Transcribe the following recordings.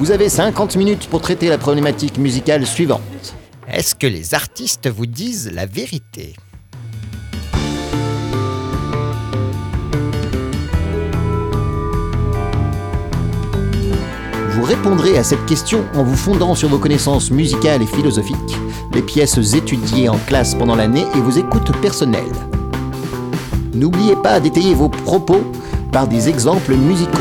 Vous avez 50 minutes pour traiter la problématique musicale suivante. Est-ce que les artistes vous disent la vérité? Vous répondrez à cette question en vous fondant sur vos connaissances musicales et philosophiques, les pièces étudiées en classe pendant l'année et vos écoutes personnelles. N'oubliez pas d'étayer vos propos par des exemples musicaux.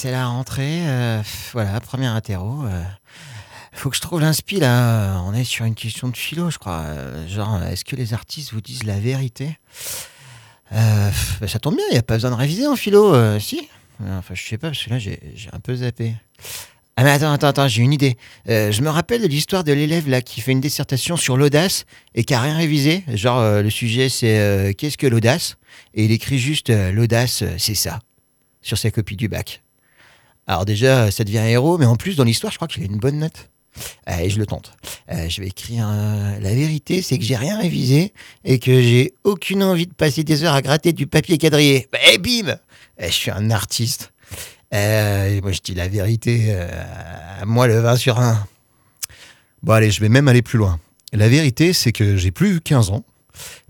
C'est la rentrée. euh, voilà, premier interro. euh. faut que je trouve l'inspi là. On est sur une question de philo, je crois. Euh, genre, est-ce que les artistes vous disent la vérité? Euh, bah, Ça tombe bien, il n'y a pas besoin de réviser en philo, euh, si? Enfin, je sais pas, parce que là, j'ai un peu zappé. Ah, mais attends, attends, attends, j'ai une idée. Euh, je me rappelle de l'histoire de l'élève là qui fait une dissertation sur l'audace et qui a rien révisé. Genre, euh, le sujet, c'est euh, qu'est-ce que l'audace? Et il écrit juste euh, l'audace, euh, c'est ça sur sa copie du bac. Alors déjà, ça devient un héros, mais en plus, dans l'histoire, je crois qu'il a une bonne note. Allez, je le tente. Euh, je vais écrire euh, la vérité, c'est que j'ai rien révisé et que j'ai aucune envie de passer des heures à gratter du papier quadrillé. Et bim Eh, Je suis un artiste. Euh, moi, je dis la vérité. euh, moi, le 20 sur 1. Bon, allez, je vais même aller plus loin. La vérité, c'est que j'ai plus 15 ans,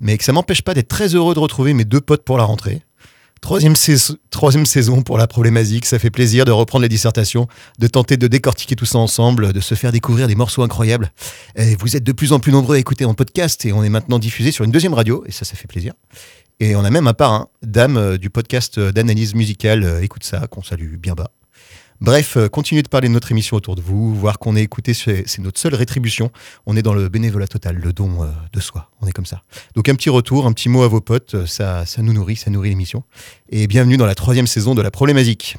mais que ça m'empêche pas d'être très heureux de retrouver mes deux potes pour la rentrée. Troisième, sais- troisième saison pour la problématique, ça fait plaisir de reprendre les dissertations, de tenter de décortiquer tout ça ensemble, de se faire découvrir des morceaux incroyables. Vous êtes de plus en plus nombreux à écouter en podcast et on est maintenant diffusé sur une deuxième radio, et ça, ça fait plaisir. Et on a même un parrain, Dame, euh, du podcast euh, d'analyse musicale, euh, écoute ça, qu'on salue bien bas. Bref, euh, continuez de parler de notre émission autour de vous, voir qu'on est écouté, c'est notre seule rétribution. On est dans le bénévolat total, le don euh, de soi. On est comme ça. Donc un petit retour, un petit mot à vos potes, euh, ça, ça nous nourrit, ça nourrit l'émission. Et bienvenue dans la troisième saison de la problématique.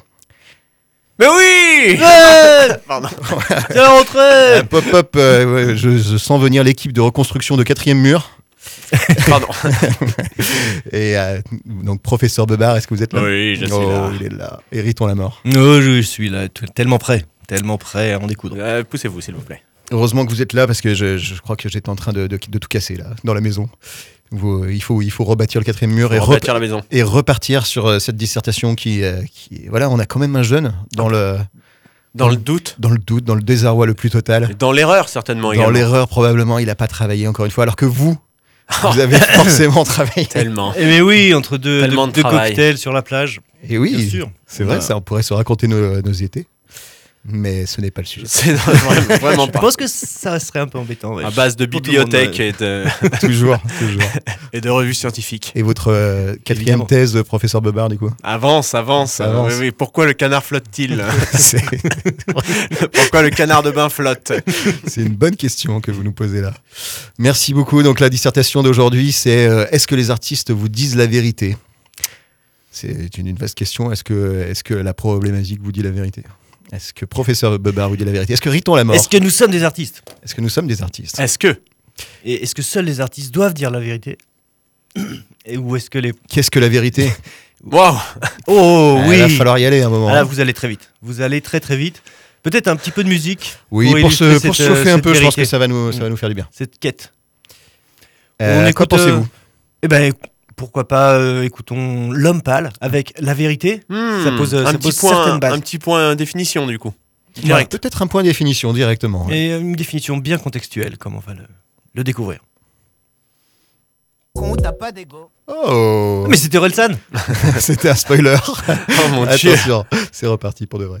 Mais oui Pardon. C'est la rentrée Pop hop, euh, ouais, je, je sens venir l'équipe de reconstruction de quatrième mur. Pardon. Et euh, donc professeur Bebar, est-ce que vous êtes là? Oui, je suis Oh, là. Il est là. Héritons la mort. Oh, je suis là, tellement prêt, tellement prêt à en découdre. Euh, Poussez-vous, s'il vous plaît. Heureusement que vous êtes là parce que je, je crois que j'étais en train de, de- de tout casser là, dans la maison. Vous, euh, il, faut, il faut rebâtir le quatrième mur et, rep- la maison. et repartir sur euh, cette dissertation qui, euh, qui. Voilà, on a quand même un jeune dans le, Dans le doute. dans le doute, dans le désarroi le plus total. Dans l'erreur, certainement. Dans l'erreur, probablement, il n'a pas travaillé encore une fois, alors que vous, vous avez forcément travaillé. Tellement. Eh mais oui, entre deux, Tellement deux- de deux travail. cocktails sur la plage. Et oui, sûr. c'est vrai, Voilà. ça, on pourrait se raconter nos, nos étés. Mais ce n'est pas le sujet. C'est vraiment, vraiment Je pense que ça serait un peu embêtant. ouais. À base de ouais. et de, toujours, toujours. et de revues scientifiques. Et votre euh, quatrième thèse, de professeur Bebard, du coup Avance, avance. Avance. Oui, oui. Pourquoi le canard flotte-t-il Pourquoi le canard de bain flotte c'est une bonne question que vous nous posez là. Merci beaucoup. Donc la dissertation d'aujourd'hui, c'est euh, est-ce que les artistes vous disent la vérité? C'est une, une vaste question. Est-ce que, est que la problématique vous dit la vérité? Est-ce que professeur Bebard vous dit la vérité Est-ce que Riton la mort Est-ce que nous sommes des artistes Est-ce que nous sommes des artistes Est-ce que Et est-ce que seuls les artistes doivent dire la vérité Et Ou est-ce que les... Qu'est-ce que la vérité Waouh Oh Ah, oui Il va falloir y aller un moment. Ah là, vous allez très vite. Vous allez très très vite. Peut-être un petit peu de musique oui, pour pour, se, pour cette, chauffer euh, un peu, je pense que ça va nous, ça va nous faire du bien. cette quête. Euh, On à quoi écoute, pensez-vous? Eh ben, pourquoi pas, euh, écoutons L'homme pâle avec la vérité. Hmm, Ça pose, euh, un ça petit pose point, certaines bases. Un petit point définition, du coup. Ouais. Direct. Peut-être un point de définition directement. ouais. Et une définition bien contextuelle, comme on va le, le découvrir. Con, t'as pas d'ego. Oh Mais c'était Orelsan C'était un spoiler. Oh mon dieu. Attention, c'est reparti pour de vrai.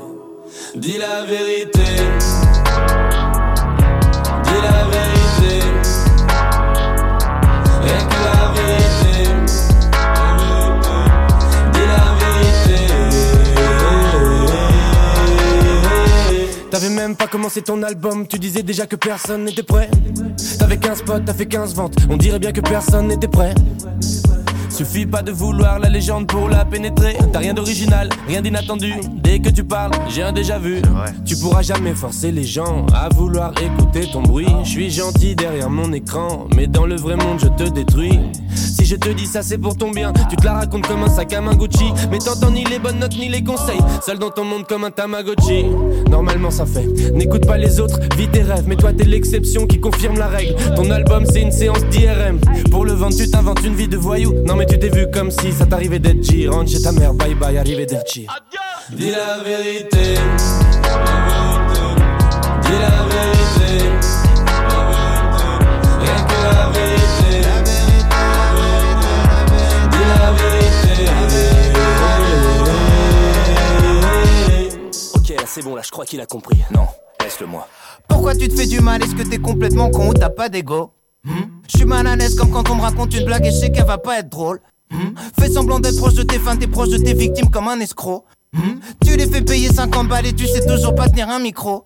Dis la vérité. Dis la vérité. Rien que la vérité. Dis la vérité. T'avais même pas commencé ton album, tu disais déjà que personne n'était prêt. T'avais 15 potes, t'as fait 15 ventes, on dirait bien que personne n'était prêt. Suffit pas de vouloir la légende pour la pénétrer. T'as rien d'original, rien d'inattendu. Dès que tu parles, j'ai un déjà vu. Tu pourras jamais forcer les gens à vouloir écouter ton bruit. Je suis gentil derrière mon écran, mais dans le vrai monde, je te détruis. Si je te dis ça, c'est pour ton bien. Tu te la racontes comme un sac à main Gucci, mais t'entends ni les bonnes notes ni les conseils. Seul dans ton monde comme un Tamagotchi. Normalement, ça fait. N'écoute pas les autres, vis tes rêves. Mais toi, t'es l'exception qui confirme la règle. Ton album, c'est une séance d'IRM. Pour le vendre, tu t'inventes une vie de voyou. Non, mais tu t'es vu comme si ça t'arrivait d'être G. Rentre chez ta mère, bye bye, arrivé d'être G. Dis la vérité. Dis la vérité. Rien que la vérité. Dis la vérité. Ok, là c'est bon, là je crois qu'il a compris. Non, laisse-le moi. Pourquoi tu te fais du mal? Est-ce que t'es complètement con ou t'as pas d'ego? Je suis mal à l'aise comme quand on me raconte une blague et je sais qu'elle va pas être drôle. Hmm? Fais semblant d'être proche de tes fans, t'es proche de tes victimes comme un escroc. Hmm? Tu les fais payer 50 balles et tu sais toujours pas tenir un micro.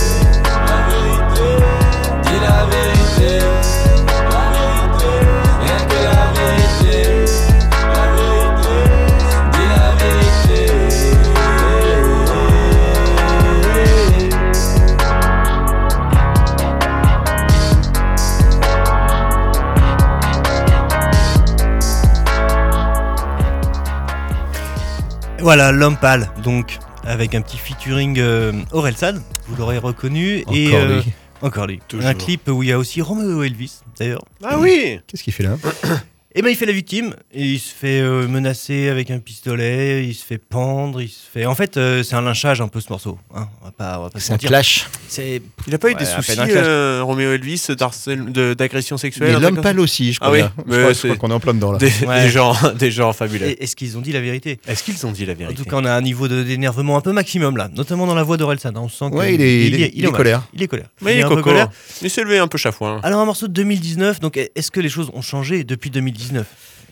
la vérité, la vérité, rien que la vérité, la vérité, dis la vérité. Voilà, l'homme pâle, donc, avec un petit featuring euh, Orelsan, vous l'aurez reconnu. et Encore euh, lui. Encore lui. Toujours. Un clip où il y a aussi Romeo Elvis, d'ailleurs. Ah oui Qu'est-ce qu'il fait là Et ben il fait la victime, et il se fait euh, menacer avec un pistolet, il se fait pendre, il se fait. En fait, euh, c'est un lynchage un peu ce morceau. hein, on va pas, on va pas se C'est un mentir. clash. C'est Il a pas eu Ouais, des soucis, euh, Roméo Elvis, d'agression sexuelle truc l'homme pâle aussi, je Ah crois. oui, là. Je crois- je c'est- crois qu'on est en plein dedans là. Des, Ouais. des gens, des gens fabuleux. Et- Est-ce qu'ils ont dit la vérité? Est-ce qu'ils ont dit la En vérité tout cas, on a un niveau de- d'énervement un peu maximum là, notamment dans la voix d'Orelsan. hein, On sent Ouais, il est, il est, il est colère. Il est colère. Mais il est un peu coco. colère. Il s'est levé un peu chafouin. Alors un morceau de 2019, donc est-ce que les choses ont changé depuis 2019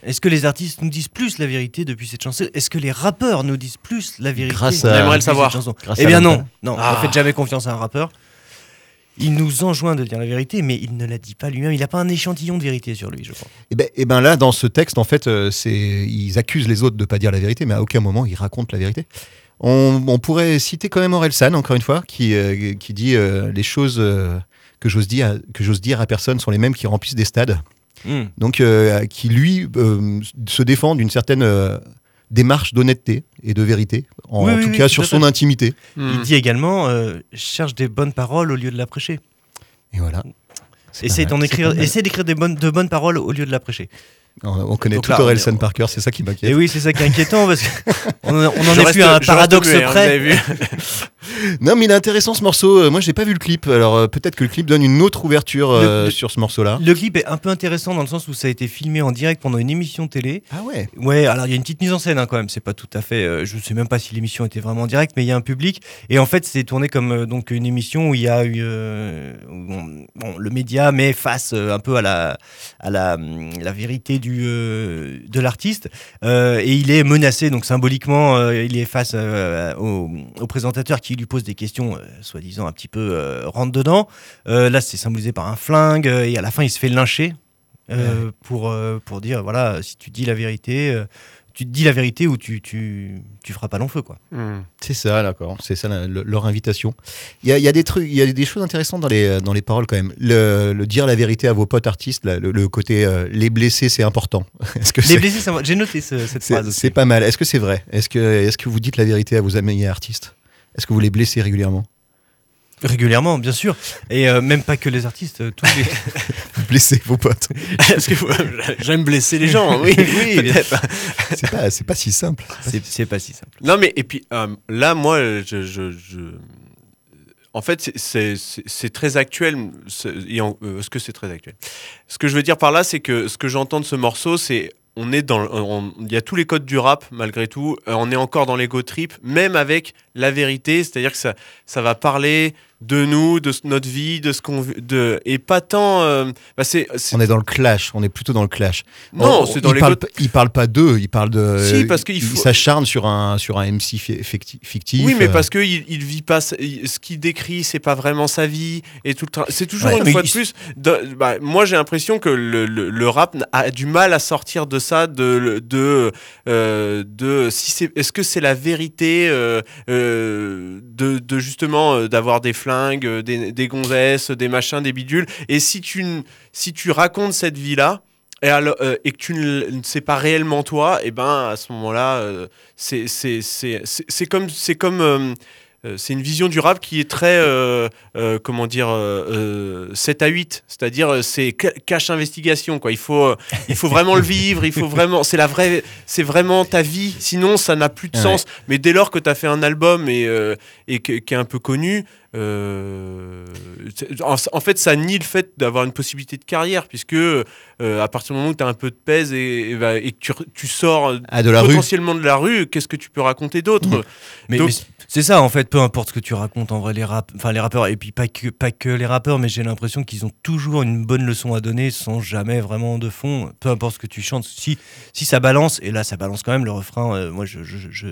Est-ce que les artistes nous disent plus la vérité depuis cette chanson? Est-ce que les rappeurs nous disent plus la vérité Grâce depuis à- On aimerait le cette savoir. Eh bien non, non, Ah. ne faites jamais confiance à un rappeur. Il nous enjoint de dire la vérité, mais il ne la dit pas lui-même. Il n'a pas un échantillon de vérité sur lui, je crois. Et ben, et ben là, dans ce texte, en fait, euh, c'est ils accusent les autres de pas dire la vérité, mais à aucun moment ils racontent la vérité. On, on pourrait citer quand même Orelsan, encore une fois, qui, euh, qui dit euh, les choses que j'ose dire, que j'ose dire à personne sont les mêmes qui remplissent des stades. Hmm. Donc, euh, qui lui euh, se défend d'une certaine euh, démarche d'honnêteté et de vérité, en, Oui, en oui, tout oui, cas tout sur son fait. intimité. Hmm. Il dit également euh, cherche des bonnes paroles au lieu de la prêcher. Et voilà. D'en écrire, essaie d'écrire des bonnes, de bonnes paroles au lieu de la prêcher. On, on connaît Donc tout là, on Orelsan est- Parker, c'est ça qui m'inquiète. Et oui, c'est ça qui est inquiétant parce qu'on on en Je est reste- plus à un paradoxe muet, hein, près. vu Non, mais il est intéressant ce morceau. Euh, Moi, j'ai pas vu le clip. Alors euh, peut-être que le clip donne une autre ouverture euh, Le- sur ce morceau-là. Le clip est un peu intéressant dans le sens où ça a été filmé en direct pendant une émission télé. Ah ouais. Ouais, alors il y a une petite mise en scène hein, quand même, c'est pas tout à fait. euh, je sais même pas si l'émission était vraiment en direct, mais il y a un public. Et en fait, c'est tourné comme euh, donc une émission où il y a eu. euh, bon, le média met face euh, un peu à la, à la, hum, la vérité du, euh, de l'artiste. Euh, et il est menacé, donc symboliquement, euh, il est face au, au présentateur qui lui pose des questions, soi-disant un petit peu rentre dedans. Là, c'est symbolisé par un flingue, et à la fin, il se fait lyncher pour, pour dire voilà, si tu dis la vérité, tu te dis la vérité ou tu, tu, tu feras pas long feu, quoi. Hmm. C'est ça, d'accord. C'est ça la- le- leur invitation. Il y a, il y a des trucs, il y a des choses intéressantes dans les dans les paroles quand même. Le, le dire la vérité à vos potes artistes, là, le, le côté euh, les blessés, c'est important. Est-ce que Les c'est blessés, ça j'ai noté ce- cette c'est phrase aussi. c'est pas mal Est-ce que c'est vrai? Est-ce que est-ce que vous dites la vérité à vos amis artistes? Est-ce que vous les blessez régulièrement? Régulièrement, bien sûr. Et euh, même pas que les artistes, euh, tous les. Vous blessez vos potes Parce que j'aime blesser les gens, oui, oui. C'est pas c'est pas si simple. c'est c'est pas si simple. Non, mais et puis euh, là, moi, je, je- je- en fait, c'est- très actuel. en- euh, Est-ce que c'est très actuel? Ce que je veux dire par là, c'est que ce que j'entends de ce morceau, c'est on est dans, il y a tous les codes du rap malgré tout. Euh, on est encore dans l'ego trip, même avec la vérité, c'est-à-dire que ça, ça va parler de nous, de notre vie, de ce qu'on, veut- de et pas tant. euh, bah, On est dans le clash. On est plutôt dans le clash. non, On- c'est dans il les parle, pas- il parle pas d'eux. Il parle de. Si, parce qu'il faut- s'acharne sur un sur un MC fi- ficti- fictif. Oui, mais euh, parce que il, il vit pas ce qu'il décrit, c'est pas vraiment sa vie et tout le temps. C'est toujours Ouais, une fois il- de plus. de- bah, moi, j'ai l'impression que le, le- le rap a du mal à sortir de ça, de de euh, de si c'est est-ce que c'est la vérité euh, de, de justement d'avoir des euh, des, des gonzesses, des machins, des bidules. Et si tu si tu racontes cette vie là. Et, euh, que tu ne sais pas réellement toi, et ben à ce moment-là, euh, c'est comme c'est comme c'est une vision du rap qui est très euh, euh, comment dire euh, euh, 7 à 8, c'est-à-dire euh, c'est ca- cache investigation quoi. Il faut euh, il faut vraiment le vivre, il faut vraiment c'est la vraie c'est vraiment ta vie, sinon ça n'a plus de Ouais. sens. Mais dès lors que tu as fait un album et euh, et qui est un peu connu euh, en, en fait, ça nie le fait d'avoir une possibilité de carrière, puisque euh, à partir du moment où tu as un peu de pèse et, et, bah, et que tu, sors Ah, de la rue. potentiellement de la rue, qu'est-ce que tu peux raconter d'autre? Mais, Donc- mais c'est ça en fait, peu importe ce que tu racontes en vrai les rap, enfin les rappeurs et puis pas que pas que les rappeurs, mais j'ai l'impression qu'ils ont toujours une bonne leçon à donner sans jamais vraiment de fond. Peu importe ce que tu chantes, si si ça balance et là ça balance quand même le refrain. euh, moi je, je, je,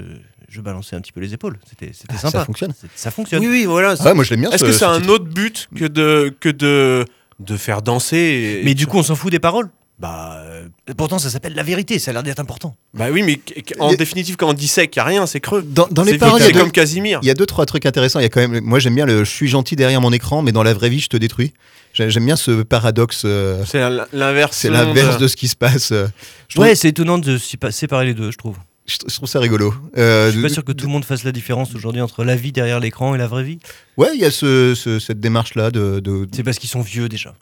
je balançais un petit peu les épaules. C'était c'était Ah, ça sympa. fonctionne. C'est- Ça fonctionne. Oui, oui, voilà. Ah ouais, moi je l'aime bien. Est-ce ce- que ce c'est un titre. autre but que de, que de, de faire danser et- Mais du coup on s'en fout des paroles. Bah euh, pourtant ça s'appelle la vérité. Ça a l'air d'être important. Bah oui, mais en définitive, quand on dit sec, il n'y a rien, c'est creux. Dans, dans les C'est paroles, c'est deux- comme Casimir. Il y a deux trois trucs intéressants. Il y a quand même, moi j'aime bien le je suis gentil derrière mon écran, mais dans la vraie vie je te détruis. J'ai- J'aime bien ce paradoxe. euh, C'est l'inverse. c'est l'inverse de ce qui se passe. euh, trouve, Ouais, c'est étonnant de sépa- séparer les deux, je trouve. je- je trouve ça rigolo. Euh, Je suis pas sûr que tout le monde fasse la différence aujourd'hui entre la vie derrière l'écran et la vraie vie. Ouais, il y a ce, ce- cette démarche là de, de- C'est parce qu'ils sont vieux déjà.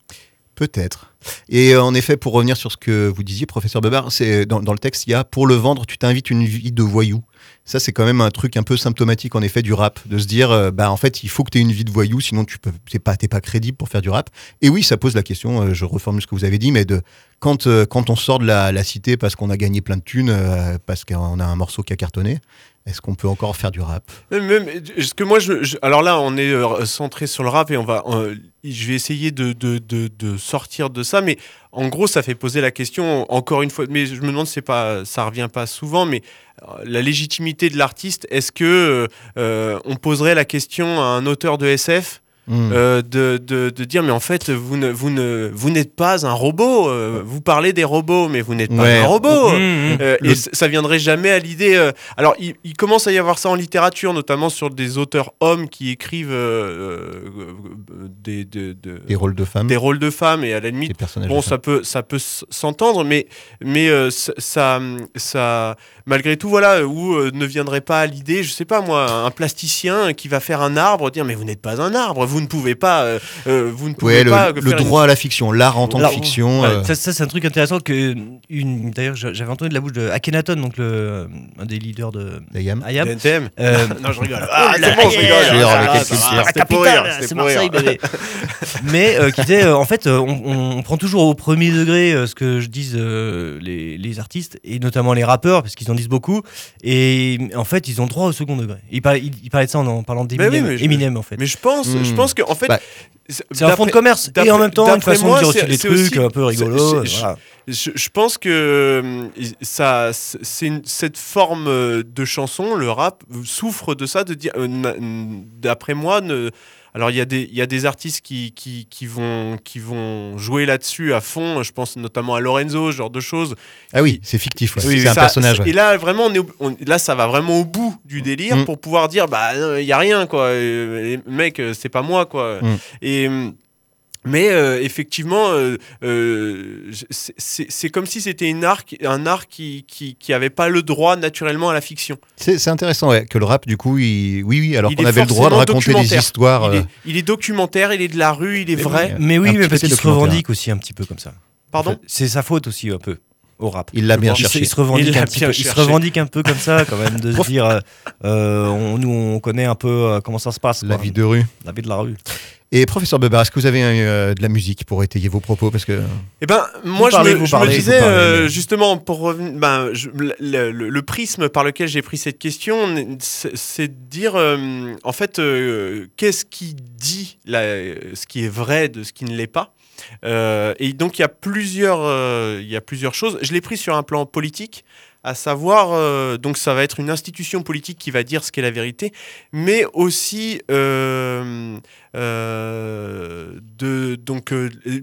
Peut-être. Et euh, en effet, pour revenir sur ce que vous disiez, professeur Bebar, c'est dans, le texte il y a pour le vendre, tu t'invites une vie de voyou. Ça, c'est quand même un truc un peu symptomatique en effet du rap, de se dire, euh, bah en fait, il faut que tu aies une vie de voyou, sinon tu peux, t'es pas, crédible pour faire du rap. Et oui, ça pose la question. euh, je reformule ce que vous avez dit, mais de quand euh, on sort de la, la cité parce qu'on a gagné plein de thunes, euh, parce qu'on a un morceau qui a cartonné, est-ce qu'on peut encore faire du rap? Que moi, alors là, on est euh, centré sur le rap et on va, euh, je vais essayer de, sortir de ça, mais en gros, ça fait poser la question encore une fois. Mais je me demande, c'est pas, ça revient pas souvent, mais euh, la légitimité de l'artiste, est-ce que on poserait la question à un auteur de SF Hmm. euh, de, de, de dire mais en fait vous ne vous ne vous n'êtes pas un robot euh, vous parlez des robots mais vous n'êtes pas Ouais. un robot Mmh, mmh. euh, Le- Et ça viendrait jamais à l'idée. Alors, il, il commence à y avoir ça en littérature, notamment sur des auteurs hommes qui écrivent des, de- de- Des rôles de femmes, des rôles de femmes, et à la limite, bon, ça peut, ça peut s'entendre, mais, mais ça, ça, malgré tout, voilà, où ne viendrait pas à l'idée, je sais pas moi, un plasticien qui va faire un arbre, dire mais vous n'êtes pas un arbre, vous vous ne pouvez pas, euh, euh, vous ne pouvez Ouais, pas le une- droit à la fiction, l'art en tant que fiction. Ouais, euh, ça, ça, c'est un truc intéressant que une d'ailleurs j'a- j'avais entendu de la bouche de Akhenaton donc le un des leaders de DNTM. Euh, non, je rigole. Ah, c'est la- bon, je rigole. Ah, c'était pour rire, c'est Marseille, bébé. Mais qui disait, en fait, on, prend toujours au premier degré ce que je disent les, les artistes, et notamment les rappeurs, parce qu'ils en disent beaucoup, et en fait, ils ont droit au second degré. Il parlait, de ça en, parlant d'Eminem, en fait. Mais je pense, je Hmm. Pense en fait, Bah, C'est un fonds de commerce, et en même temps, une façon moi, de dire aussi des trucs aussi- un peu rigolos. voilà. Je, je pense que euh, ça, c'est cette forme euh, de chanson, le rap souffre de ça, de dire, euh, d'après moi, ne, alors il y a des, il y a des artistes qui, qui, qui vont, qui vont jouer là-dessus à fond. Je pense notamment à Lorenzo, ce genre de choses. Ah oui, c'est fictif. ouais. Oui, c'est un personnage. ouais. Et là, vraiment, on est on- là, ça va vraiment au bout du délire Mm. pour pouvoir dire, bah, il y a rien, quoi. Euh, les mecs, euh, c'est pas moi, quoi. Mm. Et mais euh, effectivement, euh, euh, c'est- comme si c'était une art, qui- un art qui, qui, qui avait pas le droit naturellement à la fiction. C'est intéressant ouais, que le rap, du coup, il... oui, oui, alors qu'on avait le droit de raconter des histoires. Il est, il est documentaire, il est de la rue, il est vrai. Mais oui, Un mais parce qu'il se revendique aussi un petit peu comme ça. Pardon En fait, C'est sa faute aussi un peu au rap. Il l'a bien cherché. Il se revendique, Il un, petit peu, il se cherché. revendique un peu comme ça, quand même, de se dire, euh, on, nous on connaît un peu euh, comment ça se passe. La quoi. vie de rue. La vie de la rue. Et professeur Bebar, est-ce que vous avez euh, de la musique pour étayer vos propos Parce que Eh ben, moi, parlez, je me, je parlez, disais, parlez, euh, justement, pour revenir, ben, je- le, le- le prisme par lequel j'ai pris cette question, c'est c'est de dire, euh, en fait, euh, qu'est-ce qui dit la- ce qui est vrai de ce qui ne l'est pas? Euh, Et donc, il y a plusieurs, euh, il y a plusieurs choses. Je l'ai pris sur un plan politique, à savoir, euh, donc, ça va être une institution politique qui va dire ce qu'est la vérité, mais aussi euh, euh, de, donc,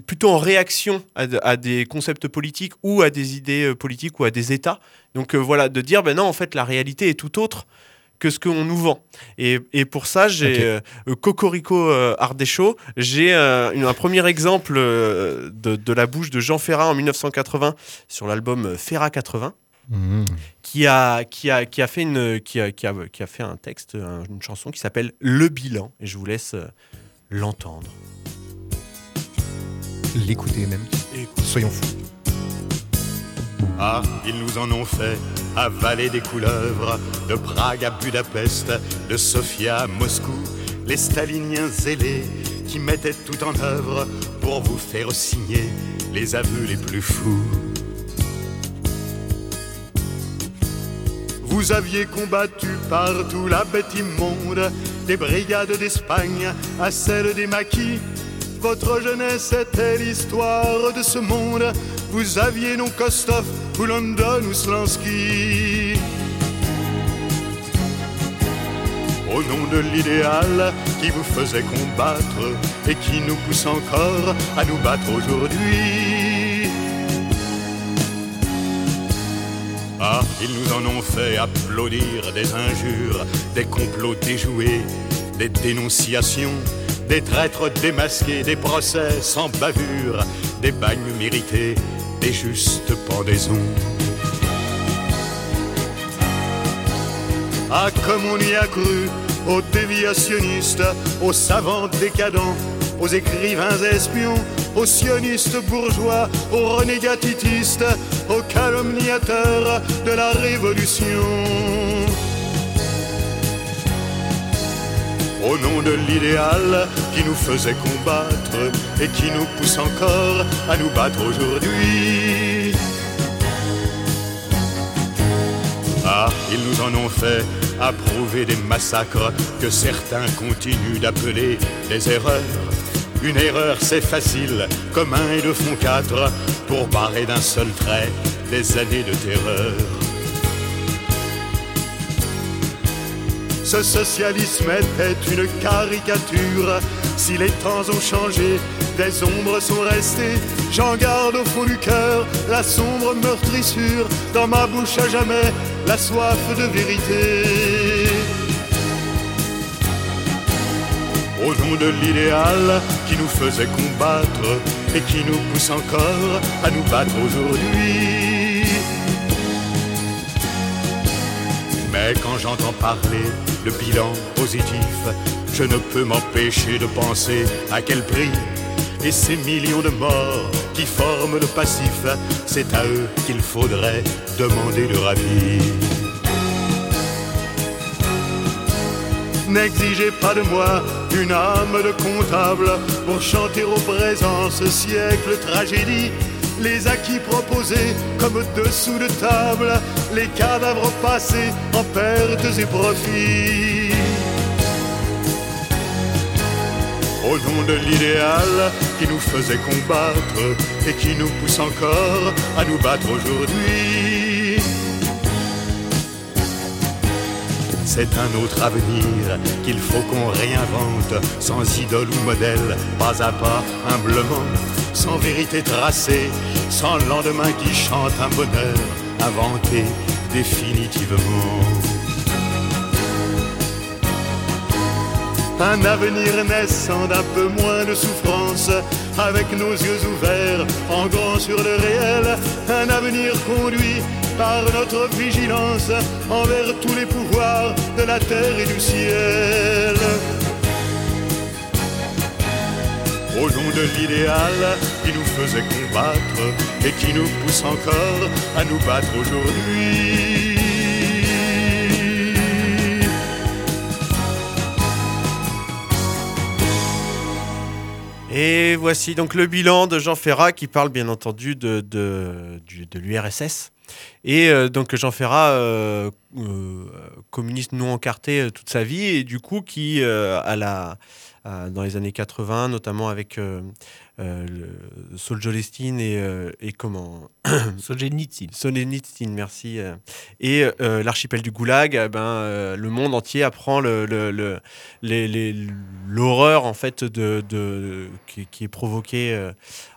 plutôt en réaction à, de- à des concepts politiques ou à des idées politiques ou à des États. Donc voilà, de dire, ben non, en fait, la réalité est tout autre que ce qu'on nous vend. Et, et pour ça, j'ai Ok. euh, Cocorico euh, j'ai euh, un premier exemple de, de la bouche de Jean Ferrat en 1980 sur l'album Ferrat 80 Mhm. qui a, qui a, qui a, fait, une, qui a, qui a, qui a fait un texte, un- une chanson qui s'appelle Le Bilan. Et je vous laisse euh, l'entendre. l'écouter même. Soyons fous. Ah, ils nous en ont fait avaler des couleuvres, de Prague à Budapest, de Sofia à Moscou, les staliniens zélés qui mettaient tout en œuvre pour vous faire signer les aveux les plus fous. Vous aviez combattu partout la bête immonde, des brigades d'Espagne à celles des maquis. Votre jeunesse était l'histoire de ce monde. Vous aviez non Kostov ou London ou Slansky. Au nom de l'idéal qui vous faisait combattre et qui nous pousse encore à nous battre aujourd'hui. Ah, ils nous en ont fait applaudir des injures, des complots déjoués, des dénonciations, des traîtres démasqués, des procès sans bavure, des bagnes mérités, des justes pendaisons. Ah, comme on y a cru, aux déviationnistes, aux savants décadents, aux écrivains espions, aux sionistes bourgeois, aux renégats titistes, aux calomniateurs de la révolution. Au nom de l'idéal qui nous faisait combattre et qui nous pousse encore à nous battre aujourd'hui. Ah, ils nous en ont fait approuver des massacres que certains continuent d'appeler des erreurs. Une erreur, c'est facile, comme un et deux font quatre, pour barrer d'un seul trait des années de terreur. Ce socialisme était une caricature. Si les temps ont changé, des ombres sont restées. J'en garde au fond du cœur la sombre meurtrissure. Dans ma bouche à jamais, la soif de vérité. Au nom de l'idéal qui nous faisait combattre et qui nous pousse encore à nous battre aujourd'hui. Mais quand j'entends parler de bilan positif, je ne peux m'empêcher de penser à quel prix. Et ces millions de morts qui forment le passif, c'est à eux qu'il faudrait demander le rapide. N'exigez pas de moi une âme de comptable pour chanter au présent ce siècle tragédie. Les acquis proposés comme dessous de table, les cadavres passés en pertes et profits. Au nom de l'idéal qui nous faisait combattre et qui nous pousse encore à nous battre aujourd'hui. C'est un autre avenir qu'il faut qu'on réinvente, sans idole ou modèle, pas à pas, humblement, sans vérité tracée, sans lendemain qui chante un bonheur inventé définitivement. Un avenir naissant d'un peu moins de souffrance, avec nos yeux ouverts en grand sur le réel, un avenir conduit par notre vigilance envers tous les pouvoirs de la terre et du ciel. Au nom de l'idéal qui nous faisait combattre et qui nous pousse encore à nous battre aujourd'hui. Et voici donc le bilan de Jean Ferrat qui parle bien entendu de, de, l'URSS. Et euh, donc Jean Ferrat, euh, euh, communiste non encarté toute sa vie, et du coup qui, à la, à- dans les années 80, notamment avec Solzhenitsyn et, et comment Solzhenitsyn. Solzhenitsyn, merci. Et l'archipel du Goulag, eh ben, le monde entier apprend le- le- le- les- les- l'horreur en fait de, de- qui, qui est provoquée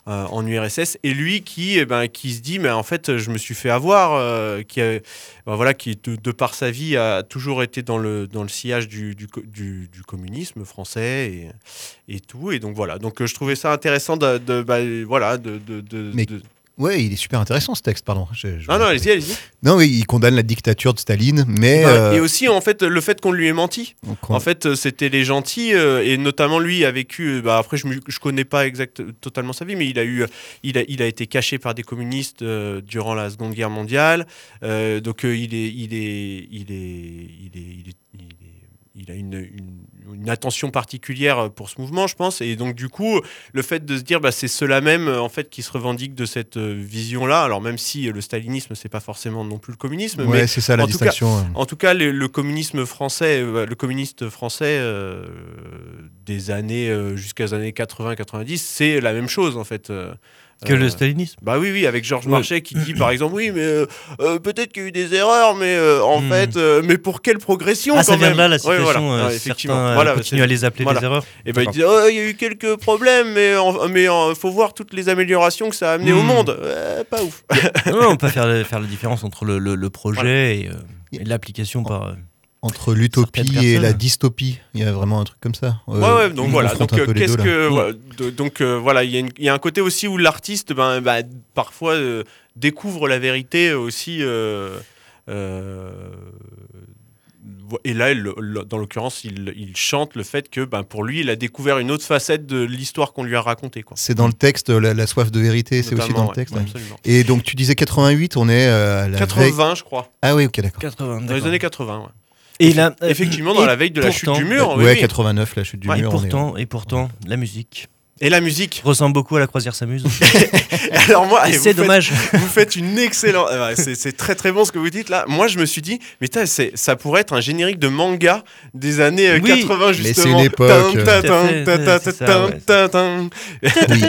euh, en URSS. Et lui qui, eh ben, qui se dit, mais en fait, je me suis fait avoir, euh, qui, a- ben, voilà, qui de, de par sa vie a toujours été dans le, dans le sillage du, du, du- du communisme français et, et tout. Et donc voilà. Donc euh, je trouvais ça intéressant de, de- bah, voilà, de, de- de- Mais- Ouais, il est super intéressant ce texte, pardon. Je- je- Ah non, allez-y, allez-y. Non, oui, il condamne la dictature de Staline, mais. Bah, euh, Et aussi, en fait, le fait qu'on lui ait menti. En fait, euh, c'était les gentils, euh, et notamment lui a vécu. Bah, après, je ne connais pas exact, totalement sa vie, mais il a, eu, il, a, il a été caché par des communistes euh, durant la Seconde Guerre mondiale. Donc, il, est, il, est, il, est, il, est, il, est- il, est- il a une, une- une attention particulière pour ce mouvement, je pense. Et donc, du coup, le fait de se dire, bah, c'est ceux-là même, en fait, qui se revendiquent de cette euh, vision-là. Alors, même si euh, le stalinisme, c'est pas forcément non plus le communisme, mais c'est ça la en tout cas- distinction. euh. en tout cas, le, le communisme français, euh, le communiste français euh, des années euh, les années 80-90, c'est la même chose en fait. Euh, Que euh, le stalinisme. Bah oui, oui, avec Georges. Marchais qui dit par exemple, oui, mais euh, euh, peut-être qu'il y a eu des erreurs, mais euh, en Hmm. fait, euh, mais pour quelle progression Ah, ça quand vient de là la situation. euh, effectivement. Voilà, continue c'est- à les appeler des erreurs. et ben il dit oh, il y a eu quelques problèmes mais mais il faut voir toutes les améliorations que ça a amené au Hmm. monde pas ouf non, on peut faire, la- faire la différence entre le, projet et, euh, et l'application par. Entre l'utopie et la dystopie, il y a vraiment un truc comme ça. Euh, Ouais, ouais, donc il voilà. Donc, euh, qu'est-ce que. De- donc, euh, voilà, il y, a y un côté aussi où l'artiste, ben, bah, parfois, euh, découvre la vérité aussi. euh, euh, et là, il- dans l'occurrence, il, il chante le fait que, ben, pour lui, il a découvert une autre facette de l'histoire qu'on lui a racontée. Quoi. C'est dans le texte, la, la soif de vérité, c'est aussi dans le ouais, texte. ouais, ouais. absolument. Et donc tu disais 88, on est euh, à la veille- 80, je crois. Ah oui, ok, d'accord. 80. Dans les années 80, ouais. Et là, Effectivement, dans et la veille de la chute du mur. oui, ouais, oui. 89, la chute du Ouais, Et mur. est- pourtant, et pourtant, la musique Et la musique. ressemble beaucoup à la croisière s'amuse. Alors moi, c'est faites- dommage. Vous faites une excellente. euh, c'est- très très bon ce que vous dites là. Moi, je me suis dit, mais ça pourrait être un générique de manga des années euh, Oui, 80 mais justement. euh, tin, c'est tin. Oui,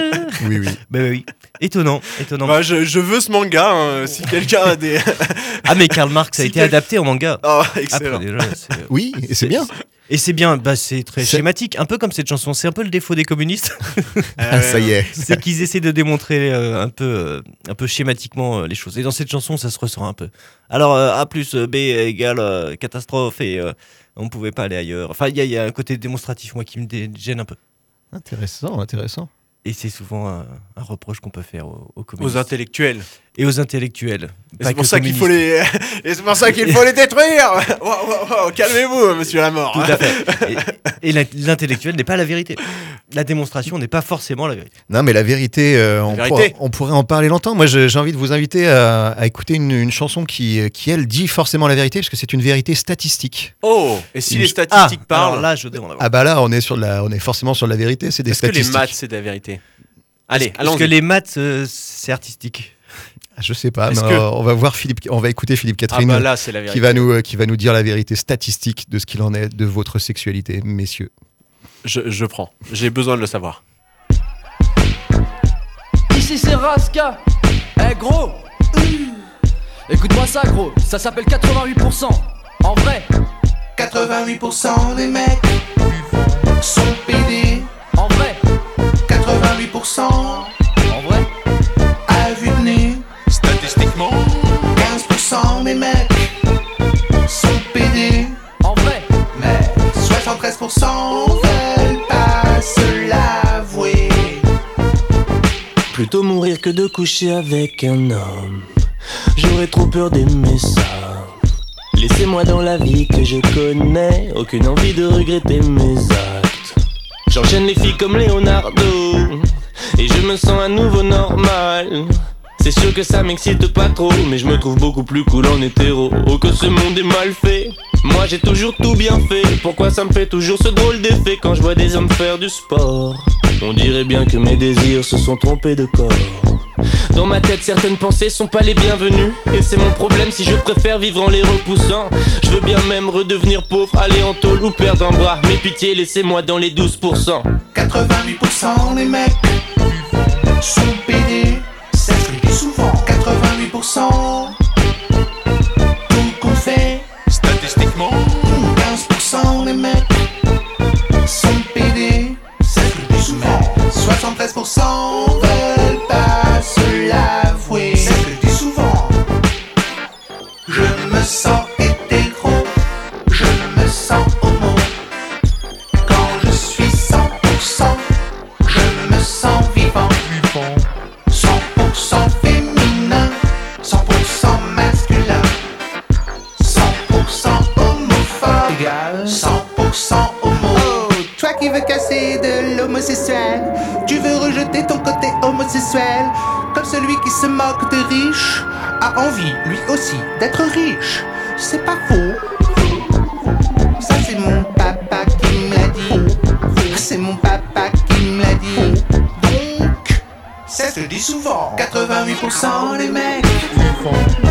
oui, oui. Bah oui. Étonnant, étonnant. Bah, je, je veux ce manga. hein, si quelqu'un a des. Ah mais Karl Marx a Si été quel- adapté en manga. Oh, Après excellent. déjà, c'est- Oui, et c'est bien. Et c'est bien, bah, c'est très schématique, un peu comme cette chanson. C'est un peu le défaut des communistes, Ah, ça y est. c'est qu'ils essaient de démontrer euh, un peu, euh, un peu schématiquement euh, les choses. Et dans cette chanson, ça se ressent un peu. Alors euh, A plus B égale euh, catastrophe et euh, on pouvait pas aller ailleurs. Enfin, il y, a- il y a un côté démonstratif moi qui me gêne un peu. Intéressant, intéressant. Et c'est souvent un, un reproche qu'on peut faire aux, aux communistes. Aux intellectuels. Et aux intellectuels. Et C'est pour ça qu'il faut les, et c'est pour ça qu'il faut les détruire. Wow, wow, wow, Calmez-vous, Monsieur Lamort. Tout à fait. Et, et l'in- l'intellectuel n'est pas la vérité. La démonstration n'est pas forcément la vérité. Non, mais la vérité, euh, on, vérité. pourra- on pourrait en parler longtemps. Moi, j'ai envie de vous inviter à, à écouter une, une chanson qui, qui, elle, dit forcément la vérité, parce que c'est une vérité statistique. Oh, et si Une- les statistiques Alors parlent, là, je demande. Ah bah là, on est, sur de la, on est forcément sur de la vérité, c'est des est-ce que les statistiques. maths c'est de la vérité Allez, Est-ce allons. que les maths, euh, c'est artistique Ah, Je sais pas, mais que- euh, on va voir Philippe, on va écouter Philippe Ah Catherine bah là, c'est la vérité. qui va nous, euh, qui va nous dire la vérité statistique de ce qu'il en est de votre sexualité, messieurs. Je, je prends. J'ai besoin de le savoir. Ici c'est Raska. Eh gros Écoute-moi ça gros, ça s'appelle 88%. En vrai, 88% des mecs sont pédés. en vrai, 88% en vrai. Mourir que de coucher avec un homme. J'aurais trop peur d'aimer ça. Laissez-moi dans la vie que je connais. Aucune envie de regretter mes actes. J'enchaîne les filles comme Leonardo. Et je me sens à nouveau normal. C'est sûr que ça m'excite pas trop, mais je me trouve beaucoup plus cool en hétéro. Oh, que ce monde est mal fait. Moi j'ai toujours tout bien fait. Pourquoi ça me fait toujours ce drôle d'effet quand je vois des hommes faire du sport? On dirait bien que mes désirs se sont trompés de corps. Dans ma tête, certaines pensées sont pas les bienvenues. Et c'est mon problème si je préfère vivre en les repoussant. Je veux bien même redevenir pauvre, aller en tôle ou perdre un bras. Mais pitié, laissez-moi dans les 12%. 88% des mecs sont pédés. C'est souvent. 88% 73% veulent pas se l'avouer. C'est ce que je dis souvent. Je me sens hétéro. Je me sens homo. Quand je suis 100%, je me sens vivant. 100% féminin, 100% masculin. 100% homophobe égale 100% homo. Oh, toi qui veux casser de l'homosexuel, ton côté homosexuel, comme celui qui se moque de riches, a envie lui aussi d'être riche. C'est pas faux. Ça c'est mon papa qui me l'a dit. C'est mon papa qui me l'a dit. Donc, que je dis souvent. 88% des mecs sont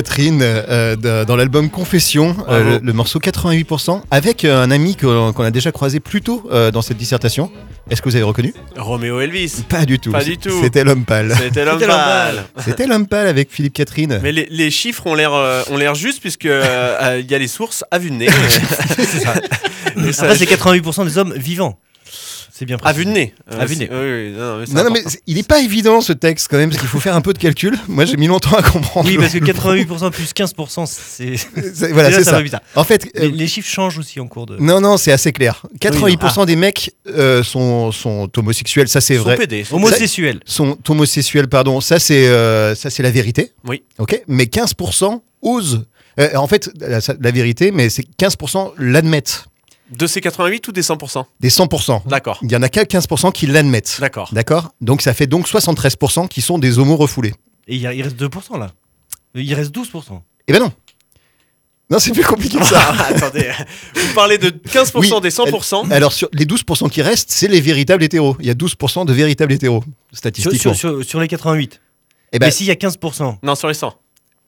Catherine euh, de- dans l'album Confession, euh, le, le morceau 88%, avec euh, un ami qu'on a déjà croisé plus tôt euh, dans cette dissertation. Est-ce que vous avez reconnu? Roméo Elvis. Pas du tout. Pas du tout. C'était l'homme pâle. C'était l'homme pâle. C'était l'homme pâle avec Philippe Catherine. Mais les, les chiffres ont l'air euh, ont l'air justes puisque il y a les sources à vue de nez. C'est ça. Et ça- Après, c'est 88% des hommes vivants. C'est bien à vue de nez. À vue de nez. oui, oui, non, mais Non, non, mais il n'est pas évident ce texte quand même, parce qu'il faut faire un peu de calcul. Moi, j'ai mis longtemps à comprendre. Oui, parce que 88% plus 15%, c'est. Voilà, c'est ça bizarre. En fait, euh, Les, les chiffres changent aussi en cours de. non, non, c'est assez clair. 88% Oui, des mecs euh, sont, sont homosexuels, ça c'est sont vrai. pédés. Homosexuels. Sont homosexuels, pardon, ça c'est euh, ça c'est la vérité. Oui. Ok, mais 15% osent. euh, en fait, la, la vérité, mais c'est 15% l'admettent. De ces 88 ou des 100% Des 100%. D'accord. Il y en a qu'à 15% qui l'admettent. D'accord. D'accord Donc ça fait donc 73% qui sont des homos refoulés. Et il, y a- il reste 2% là. Il reste 12%. Eh ben non. Non, c'est plus compliqué que ça. Ah, attendez, vous parlez de 15% Oui, des 100%. Alors, sur les 12% qui restent, c'est les véritables hétéros. Il y a 12% de véritables hétéros, Sur, statistiquement. sur- sur- sur les 88. Eh ben, Mais s'il y a 15%. Non, sur les 100.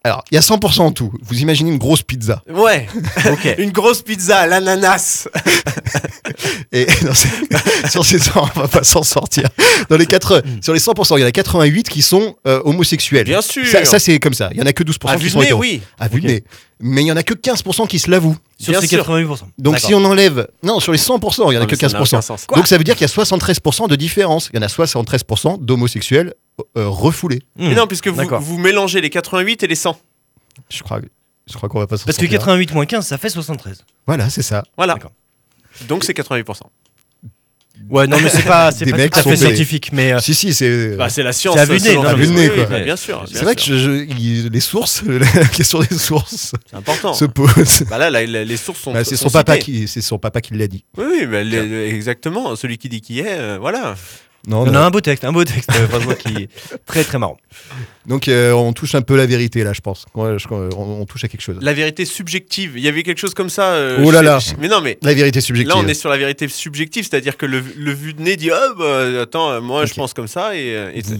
Alors, il y a 100% en tout. Vous imaginez une grosse pizza. Ouais, Ok. une grosse pizza à l'ananas. Et non, sur ces 100, on va pas s'en sortir. Dans les 4, sur les 100%, il y en a 88 qui sont euh, homosexuels. Bien sûr. Ça, ça, c'est comme ça. Il y en a que 12% À qui sont hétéros. oui. À. Mais il y en a que 15% qui se l'avouent. Sur Bien ces sûr. 88%. Donc si on enlève... Non, sur les 100%, il y en a Non, que mais ça n'a aucun 15%. sens. Donc ça veut dire qu'il y a 73% de différence. Il y en a 73% d'homosexuels euh, refoulés. Hmm. Mais non, puisque vous, vous mélangez les 88 et les 100. Je crois, je crois qu'on va pas s'en Parce que sortir. 88 moins 15, ça fait 73. Voilà, c'est ça. Voilà. Donc c'est 88%. Ouais, non, mais c'est pas, c'est pas mecs tout à fait scientifique, mais. euh, Si, si, c'est... Bah, c'est la science. C'est à vue de nez, non, mais oui, c'est- oui, quoi. bien sûr. c'est vrai que je- je- les sources, la question des sources c'est important. se pose. Bah là, là, les sources sont. Bah, c'est son papa qui, c'est son papa qui l'a dit. Oui, oui, bah, les- exactement. Celui qui dit qui est, euh, voilà. Non, on non. a un beau texte, un beau texte, euh, franchement, qui est très très marrant. Donc euh, on touche un peu la vérité là, je pense. Ouais, je- on, on touche à quelque chose. La vérité subjective. Il y avait quelque chose comme ça. euh, Oh là là. Mais non, mais. La vérité subjective. Là, on est sur la vérité subjective, c'est-à-dire que le, le vu de nez dit Ah, bah, attends, euh, moi, je pense comme ça. Et, euh, et, Vous-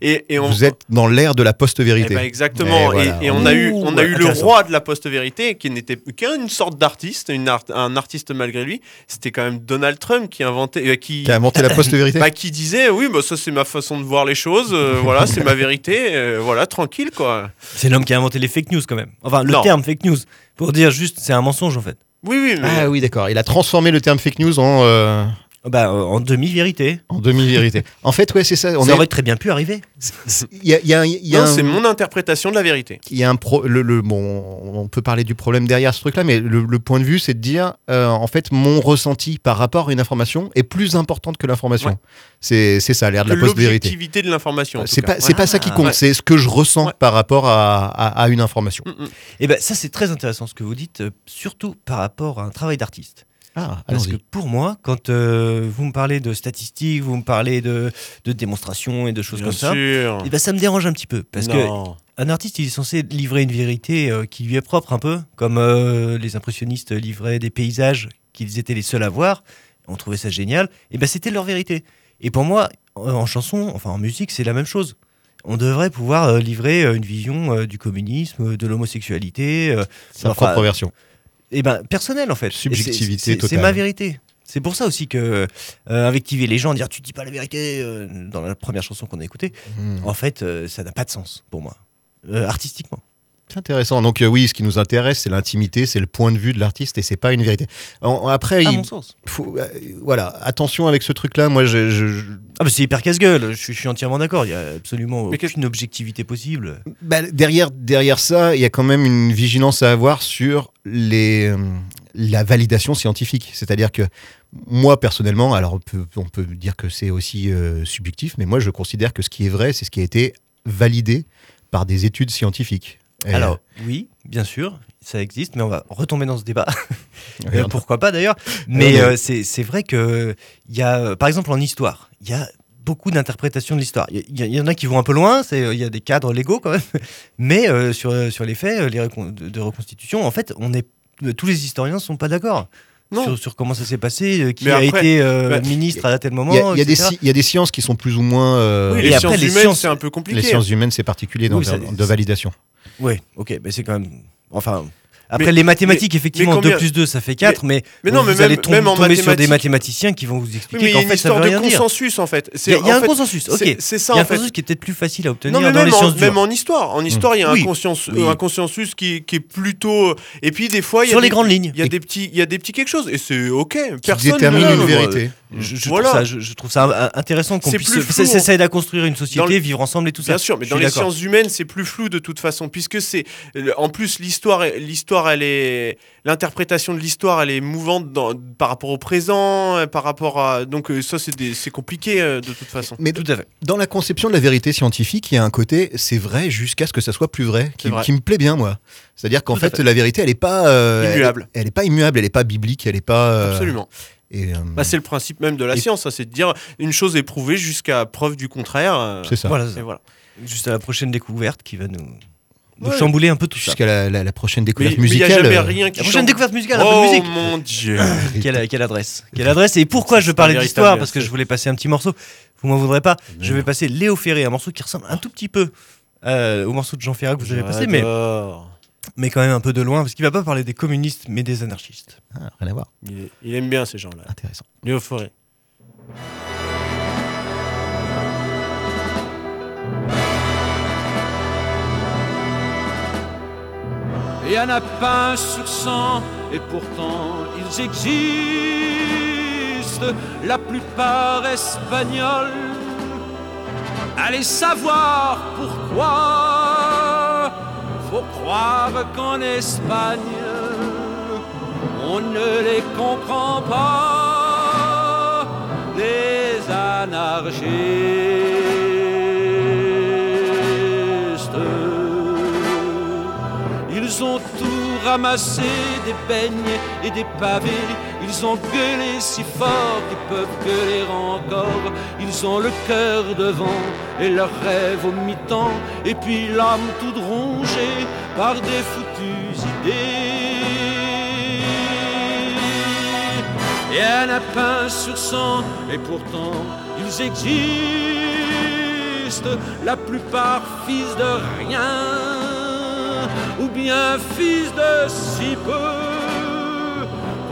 et, et on, Vous êtes dans l'ère de la Eh post-vérité. ben, exactement. Et voilà. Et, et on a eu, on a eu le roi de la post-vérité, qui n'était qu'une une sorte d'artiste, une art- un artiste malgré lui. C'était quand même Donald Trump qui inventait, euh, qui, Qui a inventé la post-vérité bah, qui disait oui, bah, ça c'est ma façon de voir les choses. euh, voilà, c'est ma vérité. euh, voilà, tranquille quoi. C'est l'homme qui a inventé les fake news quand même. Enfin, le Non. terme fake news. Pour dire juste, c'est un mensonge en fait. Oui, oui, mais Ah oui, d'accord. Il a transformé le terme fake news en, euh, Bah, euh, en demi-vérité. en demi-vérité. en fait, ouais, c'est ça. On Ça est- aurait très bien pu arriver. Il y a, il y a un- il y a non, un- c'est mon interprétation de la vérité. il y a un pro, le, le- bon, on peut parler du problème derrière ce truc-là, mais le, le point de vue, c'est de dire, euh, en fait, mon ressenti par rapport à une information est plus importante que l'information. Ouais. C'est ça, l'ère de la post-vérité. l'objectivité de l'information. C'est pas, c'est pas ça qui compte, Ouais. c'est ce que je ressens Ouais. par rapport à, à- à une information. Mm, mm. Et ben ça, c'est très intéressant ce que vous dites, euh, surtout par rapport à un travail d'artiste. Ah, Parce que pour moi, quand euh, vous me parlez de statistiques, vous me parlez de, de démonstrations et de choses Bien comme ça, et ben ça me dérange un petit peu. Parce que Non. un artiste, il est censé livrer une vérité euh, qui lui est propre un peu, comme euh, les impressionnistes livraient des paysages qu'ils étaient les seuls à voir. On trouvait ça génial. Et ben c'était leur vérité. Et pour moi, en, en chanson, enfin en musique, c'est la même chose. On devrait pouvoir euh, livrer euh, une vision euh, du communisme, de l'homosexualité. euh, Sa enfin, propre version. Et ben personnel en fait. Subjectivité totale. C'est ma vérité. C'est pour ça aussi que euh, invectiver les gens, dire tu dis pas la vérité euh, dans la première chanson qu'on a écoutée, Hmm. en fait, euh, ça n'a pas de sens pour moi, euh, artistiquement. C'est intéressant. Donc euh, oui, ce qui nous intéresse, c'est l'intimité, c'est le point de vue de l'artiste et c'est pas une vérité. En- après, À il mon sens. faut, euh, voilà, attention avec ce truc-là. Moi, je, je- je- Ah, mais c'est hyper casse-gueule, je, suis- je suis entièrement d'accord, il y a absolument Mais aucune objectivité possible. bah, derrière, derrière ça, il y a quand même une vigilance à avoir sur les, euh, la validation scientifique. C'est-à-dire que moi, personnellement, alors on peut, on peut dire que c'est aussi euh, subjectif, mais moi, je considère que ce qui est vrai, c'est ce qui a été validé par des études scientifiques. Et, Alors, oui, bien sûr, ça existe, mais on va retomber dans ce débat. euh, Euh, pourquoi pas d'ailleurs Mais mais- euh, c'est c'est vrai que il y a, euh, par exemple, en histoire, il y a beaucoup d'interprétations de l'histoire. Il y, en a qui vont un peu loin, il y a des cadres légaux quand même, mais euh, sur, sur les faits euh, les récon- de, de reconstitution, en fait, on est, euh, tous les historiens ne sont pas d'accord. Sur, sur comment ça s'est passé, euh, qui Mais a après, été euh, bah, ministre à tel moment. Il y a, il y a des, y a sciences qui sont plus ou moins. euh, Oui, Et les après, sciences humaines, c'est un peu compliqué. les sciences humaines, c'est particulier dans Oui, ça- de validation. Ouais, ok, mais c'est quand même. Enfin. Après, Mais- les mathématiques, effectivement, combien- 2 plus 2, ça fait 4, mais, mais non, vous mais allez même- tomber, même tomber sur des mathématiciens qui vont vous Oui, expliquer mais il y a qu'en une fait, ça veut histoire de rien dire. consensus en fait. Il C'est y a, il y a un fait, consensus, ok. c'est- ça il y a en un fait. consensus qui est peut-être plus facile à obtenir Non, mais dans même les en, sciences dures. même en histoire. En histoire, il y a un, Oui. conscience, Oui. un consensus qui, qui est plutôt. Et puis des fois, il y a Sur des, les grandes lignes. Il y a des petits, il y a des petits quelque chose et c'est ok. Personne détermine ne- une vérité. Je, je Voilà. trouve ça, je, je trouve ça euh, intéressant qu'on C'est puisse. aide à construire une société, le- vivre ensemble et tout ça. Bien sûr, mais dans les sciences humaines, c'est plus flou de toute façon, puisque c'est en plus l'histoire, l'histoire, elle est l'interprétation de l'histoire, elle est mouvante dans- par rapport au présent, euh, par rapport à donc euh, ça c'est compliqué de toute façon. Mais Tout à fait. dans la conception de la vérité scientifique, il y a un côté c'est vrai jusqu'à ce que ça soit plus vrai, qui, C'est vrai. qui me plaît bien moi. C'est-à-dire qu'en fait, fait. la vérité, elle est pas euh, Immuable. Elle, elle est pas immuable, elle est pas biblique, elle est pas. euh, Absolument. Et, euh, Bah, c'est le principe même de la Et- science, ça, c'est de dire une chose est prouvée jusqu'à preuve du contraire. euh, c'est ça. Voilà, voilà. juste à la prochaine découverte qui va nous, nous Ouais. chambouler un peu tout ça. Jusqu'à la, la- la prochaine Mais découverte mais a musicale. jamais euh, rien qui La prochaine découverte musicale, un peu Oh de musique. mon dieu. Quelle, quelle adresse Quelle adresse Et pourquoi je parlais d'histoire Parce que je voulais passer un petit morceau. Vous m'en voudrez pas. Je vais passer Léo Ferré, un morceau qui ressemble un tout petit peu euh, au morceau de Jean Ferrat que vous avez passé, mais, J'adore. Mais quand même un peu de loin, parce qu'il va pas parler des communistes, mais des anarchistes. Ah, rien à voir. Il, aime bien ces gens-là. Intéressant. Léo Forêt. Il y en a pas un sur cent, et pourtant ils existent, la plupart espagnols. Allez savoir pourquoi, faut croire qu'en Espagne, on ne les comprend pas, les anarchistes. Ils ont tout ramassé, des beignes et des pavés. Ils ont gueulé si fort qu'ils peuvent gueuler encore. Ils ont le cœur devant et leur rêve au mi-temps. Et puis l'âme toute rongée par des foutues idées. Et un lapin sur cent, et pourtant ils existent, la plupart fils de rien, ou bien fils de si peu,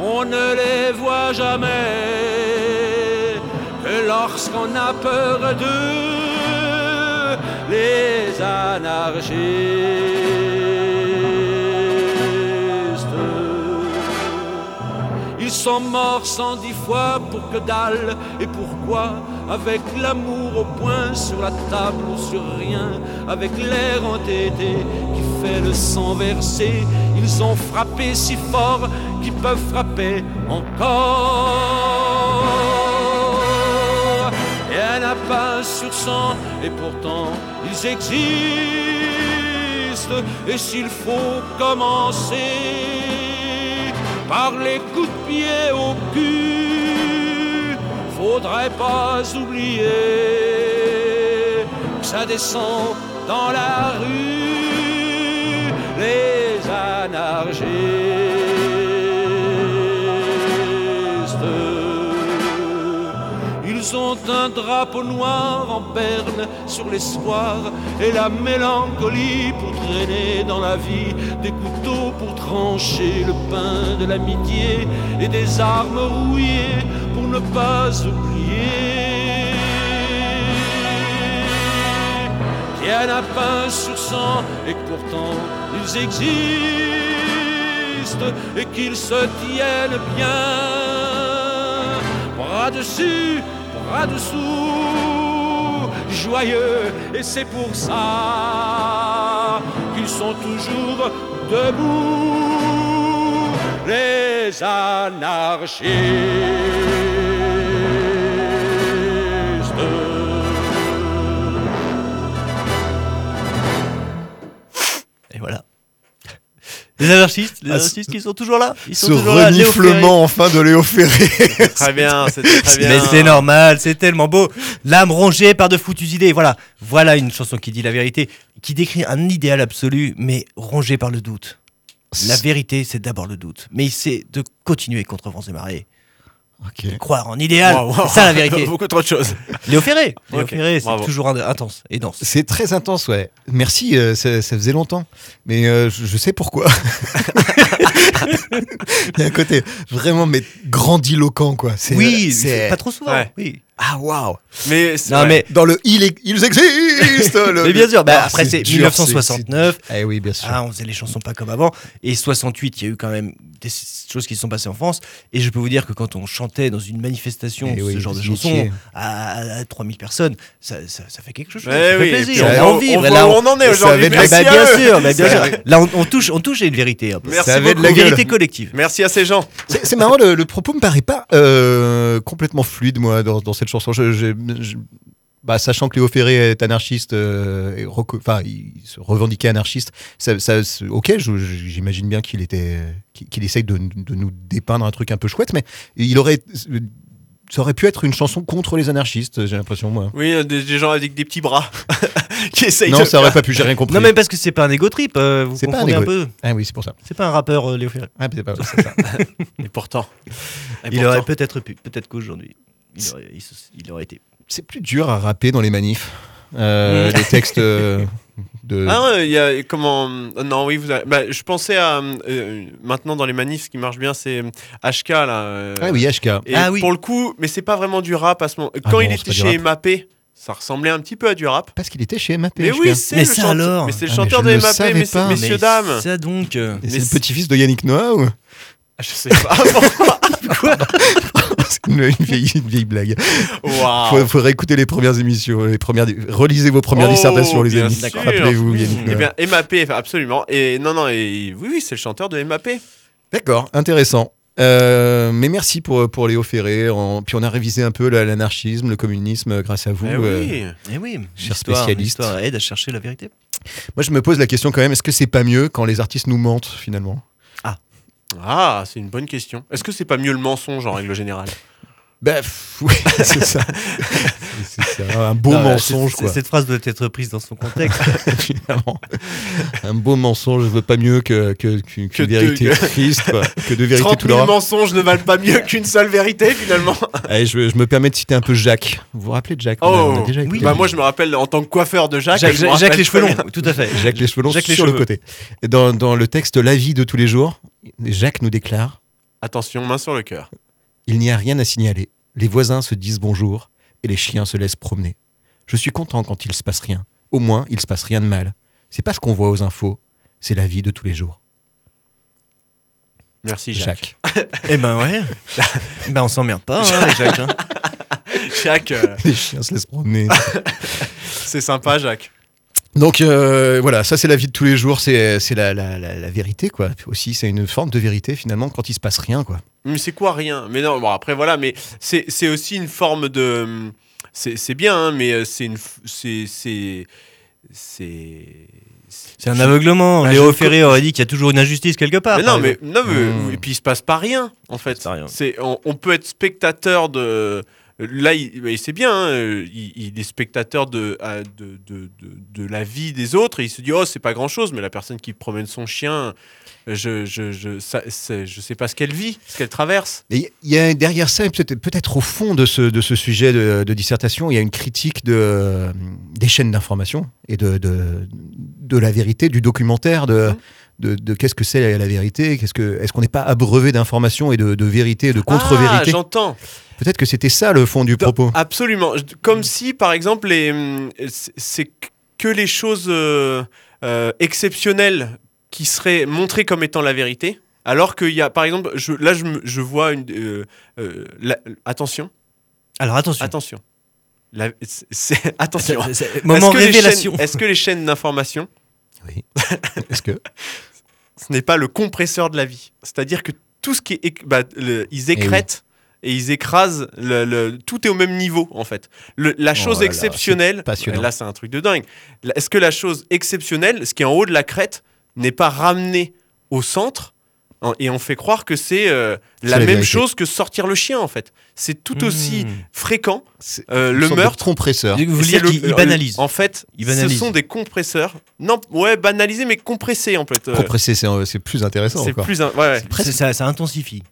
on ne les voit jamais, que lorsqu'on a peur d'eux, les anarchistes. Sont morts cent dix fois pour que dalle Et pourquoi? Avec l'amour au point sur la table ou sur rien Avec l'air entêté qui fait le sang verser Ils ont frappé si fort qu'ils peuvent frapper encore. Et un lapin sur cent Et pourtant ils existent. Et s'il faut commencer par les coups de pied au cul. Faudrait pas oublier que ça descend dans la rue, les anarchistes. Ils ont un drapeau noir en berne sur l'espoir et la mélancolie pour traîner dans la vie des couteaux pour trancher le pain de l'amitié et des armes rouillées pour ne pas oublier. Tiennent un pain sur cent et pourtant ils existent et qu'ils se tiennent bien. Bras dessus, bras dessous, joyeux et c'est pour ça qu'ils sont toujours debout, les anarchistes. Les anarchistes, les Ah, anarchistes qui sont toujours là. Ils sont Ce toujours reniflement enfin de Léo Ferré. Très bien, c'était très bien. Mais c'est normal, c'est tellement beau. L'âme rongée par de foutues idées. Voilà, voilà une chanson qui dit la vérité, qui décrit un idéal absolu, mais rongé par le doute. La vérité, c'est d'abord le doute, mais c'est de continuer contre vents et marées. Croire en idéal, Wow, wow. c'est ça la vérité. Beaucoup trop de choses. Léo Ferré, Léo Ok, Ferré, c'est toujours in- intense et dense. C'est très intense, ouais. Merci, euh, ça, ça faisait longtemps. Mais euh, je, je sais pourquoi. Il y a un côté vraiment mais grandiloquent, quoi. C'est- Oui, c'est pas trop souvent. Ouais. Oui. Ah, waouh Mais c'est Non mais, Dans le il est- ils existent le- mais bien sûr. bah, Ah, après c'est dur, 1969. c'est- Eh oui, bien sûr. Ah, on faisait les chansons pas comme avant. Et 68, il y a eu quand même des choses qui se sont passées en France. Et je peux vous dire que quand on chantait dans une manifestation Eh ce oui, genre de chansons à, à 3000 personnes, ça, ça, ça fait quelque chose. Ouais, ça fait oui, plaisir. On envie. on Là, on- on en est aujourd'hui. Ah, bah, bien sûr, bah, bien sûr. Là, on, on touche, on touche à une vérité. un peu. Merci Ça avait de beaucoup. la Une gueule. vérité collective. Merci à ces gens. C'est marrant, le, propos me paraît pas euh, complètement fluide, moi, dans, dans cette chanson. Je, je- je- bah, sachant que Léo Ferré est anarchiste, euh, et enfin, il se revendiquait anarchiste, ça, ok, j'imagine bien qu'il était, qu'il essaye de, de nous dépeindre un truc un peu chouette, mais il aurait, ça aurait pu être une chanson contre les anarchistes, j'ai l'impression, moi. Oui, euh, des, des gens avec des petits bras qui essayent Non, de ça aurait pas pu, j'ai rien compris. Non, mais parce que c'est pas un égo trip. euh, vous C'est pas un peu. Ah oui, c'est pour ça. C'est pas un rappeur, euh, Léo Ferré. Ah, c'est pas- c'est ça. Et pourtant. Et Il pourtant. aurait peut-être pu. Peut-être qu'aujourd'hui, il aurait, il se- il aurait été. C'est plus dur à rapper dans les manifs. euh, Mm. les textes euh, de. Ah ouais, il y a comment euh, Non, oui, vous avez- bah, je pensais à euh, maintenant dans les manifs, ce qui marche bien, c'est HK là. euh, Ah oui, HK. Et Ah oui. pour le coup, mais c'est pas vraiment du rap à ce moment. Ah Quand non, il était chez. MAP, ça ressemblait un petit peu à du rap. Parce qu'il était chez MAP. Mais oui, c'est Mais le Mais c'est le Ah, mais chanteur de MAP, savais messieurs, pas. messieurs Mais dames. Ça donc. euh, c'est mais le petit-fils de Yannick Noah ou? Ah, Je sais pas. C'est une, une vieille, une vieille blague. Waouh. Faut, faut réécouter les premières émissions, les premières, relisez vos premières Oh, dissertations, les amis. Rappelez-vous, Yannick Eh bien, MAP, absolument. Et non, non, et oui, oui, c'est le chanteur de MAP. D'accord, intéressant. Euh, mais merci pour, pour Léo Ferré. En- puis on a révisé un peu la- l'anarchisme, le communisme euh, grâce à vous. Eh euh. oui. Eh oui, Cher spécialiste. aide à chercher la vérité. Moi, je me pose la question quand même est-ce que c'est pas mieux quand les artistes nous mentent finalement? Ah, c'est une bonne question. Est-ce que c'est pas mieux le mensonge en règle générale? Ben oui, c'est ça. c'est ça. Un beau Non, mensonge, quoi. Cette phrase doit être prise dans son contexte. Finalement. Un beau mensonge, je veux pas mieux que, que, qu'une Que de- vérité que- triste, quoi. Que de vérité 30 tout 000 droit. mensonges ne valent pas mieux qu'une seule vérité finalement. Allez, je, je me permets de citer un peu Jacques. Vous vous rappelez de Jacques? Oh, on a déjà écouté. bah moi je me rappelle en tant que coiffeur de Jacques. Jacques, Jacques les cheveux longs, tout à fait. Jacques les cheveux longs sur le côté. Et dans, dans le texte La vie de tous les jours, Jacques nous déclare Attention, main sur le cœur. Il n'y a rien à signaler. Les voisins se disent bonjour et les chiens se laissent promener. Je suis content quand il se passe rien. Au moins, il se passe rien de mal. C'est pas ce qu'on voit aux infos, c'est la vie de tous les jours. Merci Jacques. Jacques. Eh ben ouais. ben on s'emmerde pas, hein, Jacques. hein. Jacques, euh, Les chiens se laissent promener. c'est sympa Jacques. Donc euh, voilà, ça c'est la vie de tous les jours, c'est la, la, la, la vérité quoi. Aussi c'est une forme de vérité finalement quand il se passe rien quoi. Mais c'est quoi rien? Mais non, bon après voilà, mais c'est aussi une forme de... C'est bien, hein, mais euh, c'est une... C'est... C'est... Un aveuglement. Bah, Léo Ferré aurait dit qu'il y a toujours une injustice quelque part. Mais non, mais, non, mais Hmm. et puis il se passe pas rien en fait. rien. On peut être spectateur de là, il, c'est bien. hein, il, il est spectateur de, de, de, la vie des autres. Et il se dit oh c'est pas grand chose, mais la personne qui promène son chien, je je je ça, je sais pas ce qu'elle vit, ce qu'elle traverse. Il y a derrière ça, peut-être peut-être au fond de ce, de ce sujet de, de dissertation, il y a une critique de, des chaînes d'information et de, de, de la vérité, du documentaire, de, de, de qu'est-ce que c'est la vérité, qu'est-ce que, est-ce qu'on n'est pas abreuvé d'informations et de, de vérité, de Ah, contre-vérité? j'entends. Peut-être que c'était ça le fond du propos. Absolument. Comme si, par exemple, les, hum, c'est- que les choses euh, euh, exceptionnelles qui seraient montrées comme étant la vérité, alors qu'il y a, par exemple, je, là, je, vois une. euh, euh, la- attention, Alors attention. attention. La- c'est- c'est- attention. C'est- c'est- Est-ce Moment que les révélation. chaînes- Est-ce que les chaînes d'information, Oui. Est-ce que? Ce n'est pas le compresseur de la vie C'est-à-dire que tout ce qui est. bah, le- Eh ils écrètent. Et ils écrasent, le, le- tout est au même niveau en fait. Le- la chose Oh là là, exceptionnelle, c'est là c'est un truc de dingue. Est-ce que la chose exceptionnelle, ce qui est en haut de la crête, n'est pas ramené au centre? en- et on fait croire que c'est euh, la, même vérité. chose que sortir le chien en fait. C'est tout aussi Mmh. fréquent. Euh, le meurtre, compresseur Vous voulez dire le- qu'il il euh, banalise En fait, Il ce sont des compresseurs. Non, ouais, banalisés mais compressés en fait. Euh, compressé, c'est c'est plus intéressant c'est plus un- ouais, ça, ça intensifie.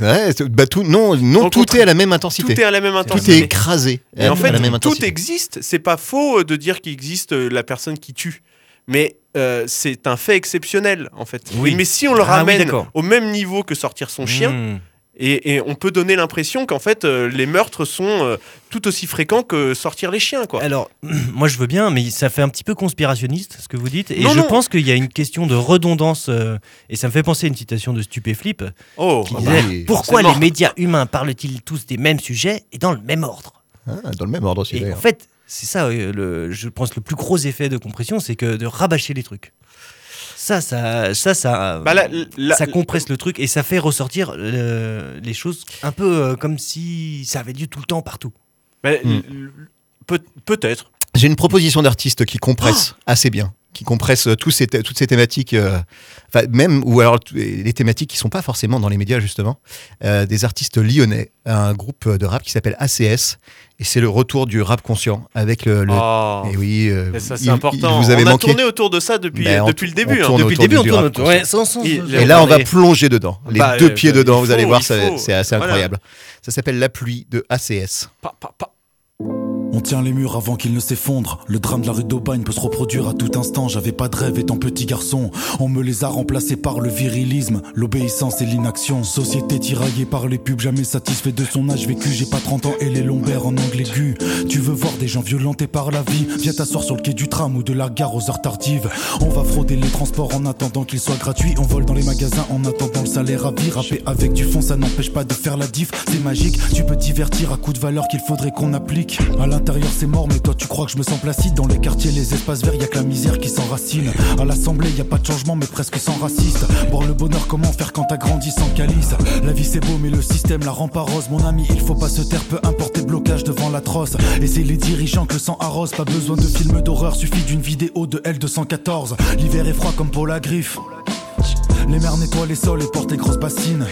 Ouais, bah tout, non, non tout est à la même intensité. Tout est à la même Tout intensité. est écrasé. Et en fait, tout existe. C'est pas faux euh, de dire qu'il existe euh, la personne qui tue. Mais euh, c'est un fait exceptionnel, en fait. Oui. Mais si on le Ah oui, ramène au même niveau que sortir son chien, Mmh. et, et on peut donner l'impression qu'en fait, euh, les meurtres sont euh, tout aussi fréquents que sortir les chiens, quoi. Alors, moi je veux bien, mais ça fait un petit peu conspirationniste ce que vous dites. Et Non, je non. pense qu'il y a une question de redondance. euh, et ça me fait penser à une citation de Stupéflip Oh, qui Ah disait bah oui, Pourquoi les médias humains parlent-ils tous des mêmes sujets et dans le même ordre? Ah, dans le même ordre aussi. Et en fait, c'est ça, le, je pense, le plus gros effet de compression, c'est que de rabâcher les trucs. Ça, ça, ça, ça, Bah, la- la- ça compresse le truc et ça fait ressortir euh, les choses un peu euh, comme si ça avait lieu tout le temps partout. bah, Hmm. Peut-être. J'ai une proposition d'artiste qui compresse assez bien, qui compresse tous ces toutes ces thématiques, euh, même ou alors les thématiques qui sont pas forcément dans les médias justement, Euh, des artistes lyonnais, un groupe de rap qui s'appelle ACS, et c'est le retour du rap conscient avec le. le- Oh. et oui, euh, Et ça, c'est important. vous avez on a manqué. tourné autour de ça depuis, Ben, on depuis le début. on hein. Depuis le début, on tourne rap autour. conscient. Ouais, sans, sans, Et- là, on va plonger dedans. Les Bah, deux pieds bah, dedans, vous allez voir, c'est assez Voilà. incroyable. Ça s'appelle La pluie de ACS. Pa- pa- pa. On tient les murs avant qu'ils ne s'effondrent. Le drame de la rue d'Aubagne peut se reproduire à tout instant. J'avais pas de rêve étant petit garçon. On me les a remplacés par le virilisme, l'obéissance et l'inaction. Société tiraillée par les pubs, jamais satisfait de son âge vécu. J'ai pas 30 ans et les lombaires en angle aigu. Tu veux voir des gens violentés par la vie Viens t'asseoir sur le quai du tram ou de la gare aux heures tardives. On va frauder les transports en attendant qu'ils soient gratuits. On vole dans les magasins en attendant le salaire à vie. Rapper avec du fond, ça n'empêche pas de faire la diff. C'est magique, tu peux divertir à coup de valeur qu'il faudrait qu'on applique. L'intérieur, c'est mort, mais toi, tu crois que je me sens placide dans les quartiers, les espaces verts, y a que la misère qui s'enracine. À l'assemblée, y a pas de changement, mais presque sans raciste. Boire le bonheur, comment faire quand t'as grandi sans calice? La vie c'est beau, mais le système la rend pas rose. Mon ami, il faut pas se taire, peu importe tes blocages devant l'atroce. Et c'est les dirigeants que le sang arrose. Pas besoin de films d'horreur, suffit d'une vidéo de L214. L'hiver est froid comme pour la griffe. Les mers nettoient les sols et portent les grosses bassines.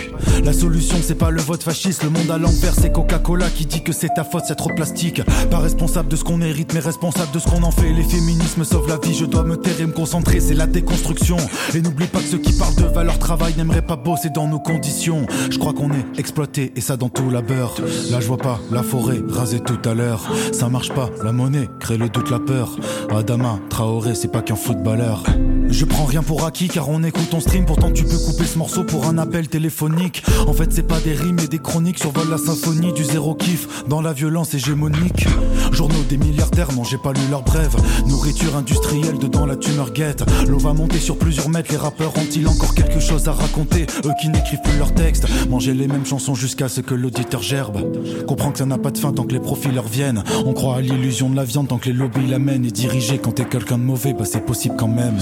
La solution, c'est pas le vote fasciste. Le monde à l'envers, c'est Coca-Cola qui dit que c'est ta faute, c'est trop plastique. Pas responsable de ce qu'on hérite, mais responsable de ce qu'on en fait. Les féminismes sauvent la vie, je dois me taire et me concentrer, c'est la déconstruction. Et n'oublie pas que ceux qui parlent de valeur travail n'aimeraient pas bosser dans nos conditions. Je crois qu'on est exploité et ça dans tout la beurre. Là, je vois pas la forêt rasée tout à l'heure. Ça marche pas, la monnaie crée le doute, la peur. Adama, Traoré, c'est pas qu'un footballeur. Je prends rien pour acquis car on écoute ton stream, pourtant tu peux couper ce morceau pour un appel téléphonique. En fait, c'est pas des rimes et des chroniques, survole la symphonie du zéro kiff dans la violence hégémonique. Journaux des milliardaires, non, j'ai pas lu leur brève. Nourriture industrielle, dedans la tumeur guette. L'eau va monter sur plusieurs mètres, les rappeurs ont-ils encore quelque chose à raconter? Eux qui n'écrivent plus leurs textes, manger les mêmes chansons jusqu'à ce que l'auditeur gerbe. Comprends que ça n'a pas de fin tant que les profits leur viennent. On croit à l'illusion de la viande tant que les lobbies l'amènent. Et diriger quand t'es quelqu'un de mauvais, bah c'est possible quand même.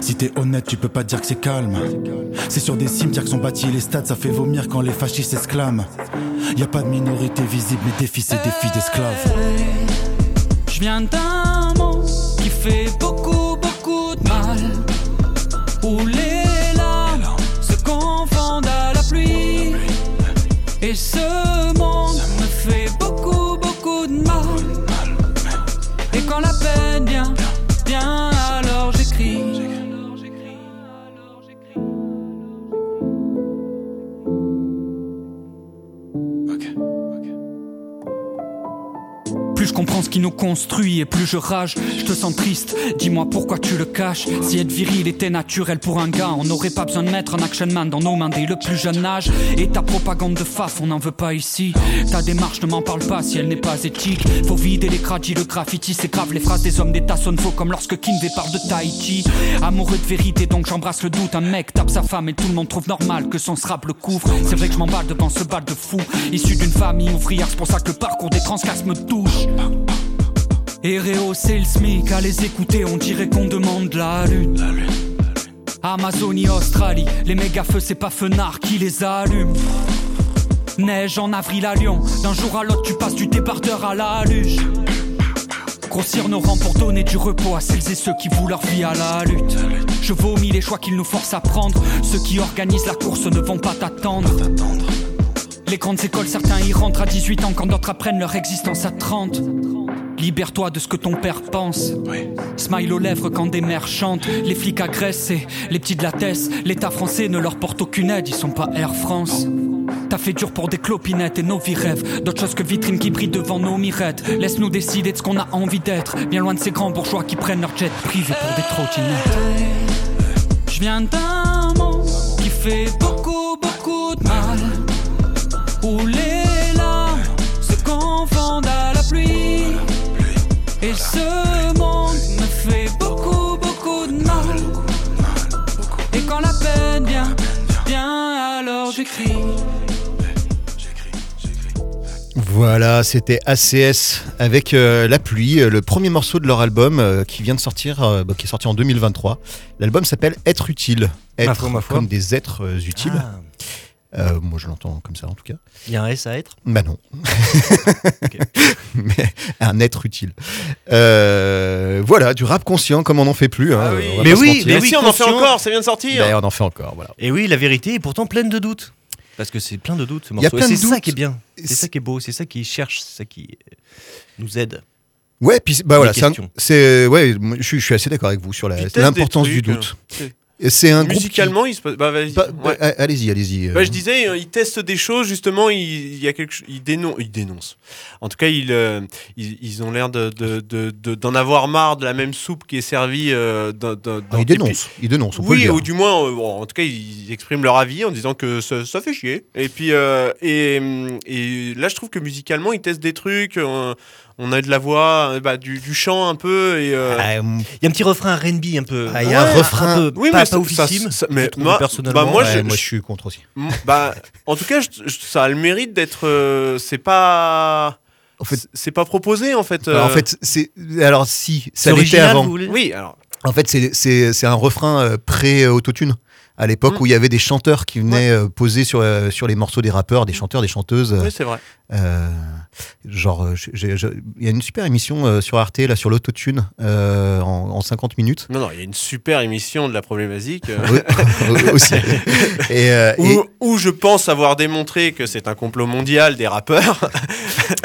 Si t'es honnête, tu peux pas dire que c'est calme. C'est sur des cimetières que sont bâtis les stades, ça fait vomir quand les fascistes s'exclament. Y a pas de minorité visible, mais des fils et des filles d'esclaves. D'un monde qui fait beaucoup comprends ce qui nous construit et plus je rage, je te sens triste. Dis-moi pourquoi tu le caches. Si être viril était naturel pour un gars, on n'aurait pas besoin de mettre un action man dans nos mains dès le plus jeune âge. Et ta propagande de faf, on n'en veut pas ici. Ta démarche ne m'en parle pas si elle n'est pas éthique. Faut vider les cradis, le graffiti, c'est grave. Les phrases des hommes d'état sonnent faux comme lorsque Kinvey parle de Tahiti. Amoureux de vérité, donc j'embrasse le doute. Un mec tape sa femme et tout le monde trouve normal que son strap le couvre. C'est vrai que je m'emballe devant ce bal de fou. Issu d'une famille ouvrière, c'est pour ça que le parcours des transcasses me touche. Et rehausser le SMIC, à les écouter, on dirait qu'on demande la lune. Amazonie, Australie, les méga feux, c'est pas Fenard qui les allume. Neige en avril à Lyon, d'un jour à l'autre, tu passes du débardeur à la luge. Grossir nos rangs pour donner du repos à celles et ceux qui vouent leur vie à la lutte. Je vomis les choix qu'ils nous forcent à prendre. Ceux qui organisent la course ne vont pas t'attendre. Les grandes écoles, certains y rentrent à 18 ans quand d'autres apprennent leur existence à 30. Libère-toi de ce que ton père pense. Smile aux lèvres quand des mères chantent. Les flics agressent et les petits de la tête. L'État français ne leur porte aucune aide, ils sont pas Air France. T'as fait dur pour des clopinettes et nos vies rêves. D'autres choses que vitrines qui brillent devant nos mirettes. Laisse-nous décider de ce qu'on a envie d'être. Bien loin de ces grands bourgeois qui prennent leur jet privé pour des trottinettes. Je viens d'un monde qui fait mal. Où les larmes se confondent à la pluie. Et ce monde me fait beaucoup, beaucoup de mal. Et quand la peine vient, vient, alors j'écris. Voilà, c'était ACS avec euh, La pluie, euh, le premier morceau de leur album euh, qui vient de sortir, euh, bah, qui est sorti en 2023. L'album s'appelle Être utile. Être Ma foi, ma foi. comme des êtres euh, utiles. Ah. Euh, moi, je l'entends comme ça en tout cas. Il y a un S à être? Bah non. Mais un être utile. Euh, voilà, du rap conscient comme on n'en fait plus. hein, Ah oui. Mais oui, mais Mais si, on en fait encore, ça vient de sortir. Ben, on en fait encore, voilà. Et oui, la vérité est pourtant pleine de doutes. Parce que c'est plein de doutes ce Il y a plein de c'est ça qui est bien. C'est C'est- ça qui est beau. C'est ça qui cherche. C'est ça qui euh, nous aide. Ouais, puis bah voilà, c'est un- questions. c'est ouais, je, suis- je suis assez d'accord avec vous sur la- l'importance du doute. hein. C'est un groupe musicalement, il se passe. Bah, vas-y. Bah, Ouais. bah, allez-y, allez-y. Bah, euh. je disais, euh, il teste des choses, justement, il, il y a quelque il il dénonce. En tout cas, il, euh, ils, ils ont l'air de, de- de- de- d'en avoir marre de la même soupe qui est servie euh, dans, dans- Ah, ils dénoncent, ils dénoncent, on Oui, ou du moins, bon, en tout cas, ils expriment leur avis en disant que ça, ça fait chier. Et puis, et, et là, je trouve que musicalement, ils testent des trucs. Euh, on a de la voix, euh, bah, du, du chant un peu. Et, euh, Il y a un petit refrain R&B un peu. Ah, il y a un refrain. peu- Oui, pas, mais pas ça- oufissime. ça- ça- mais moi- personnellement. bah, moi, Ouais, je- moi, je suis contre aussi. Bah, en tout cas, je- je- ça a le mérite d'être. euh, c'est pas. En fait- c'est- pas proposé en fait. En euh. fait, c'est alors si ça l'était avant. oui, alors. En fait, c'est- c'est c'est un refrain euh, pré-autotune. À l'époque Mm. où il y avait des chanteurs qui venaient euh, poser sur, euh, sur les morceaux des rappeurs, des chanteurs, des chanteuses. euh, Oui, c'est vrai. euh, genre, il y a une super émission sur Arte là sur l'autotune euh, en, en 50 minutes. Non, non, il y a une super émission de la problématique. aussi. Et, euh, où, et- où je pense avoir démontré que c'est un complot mondial des rappeurs.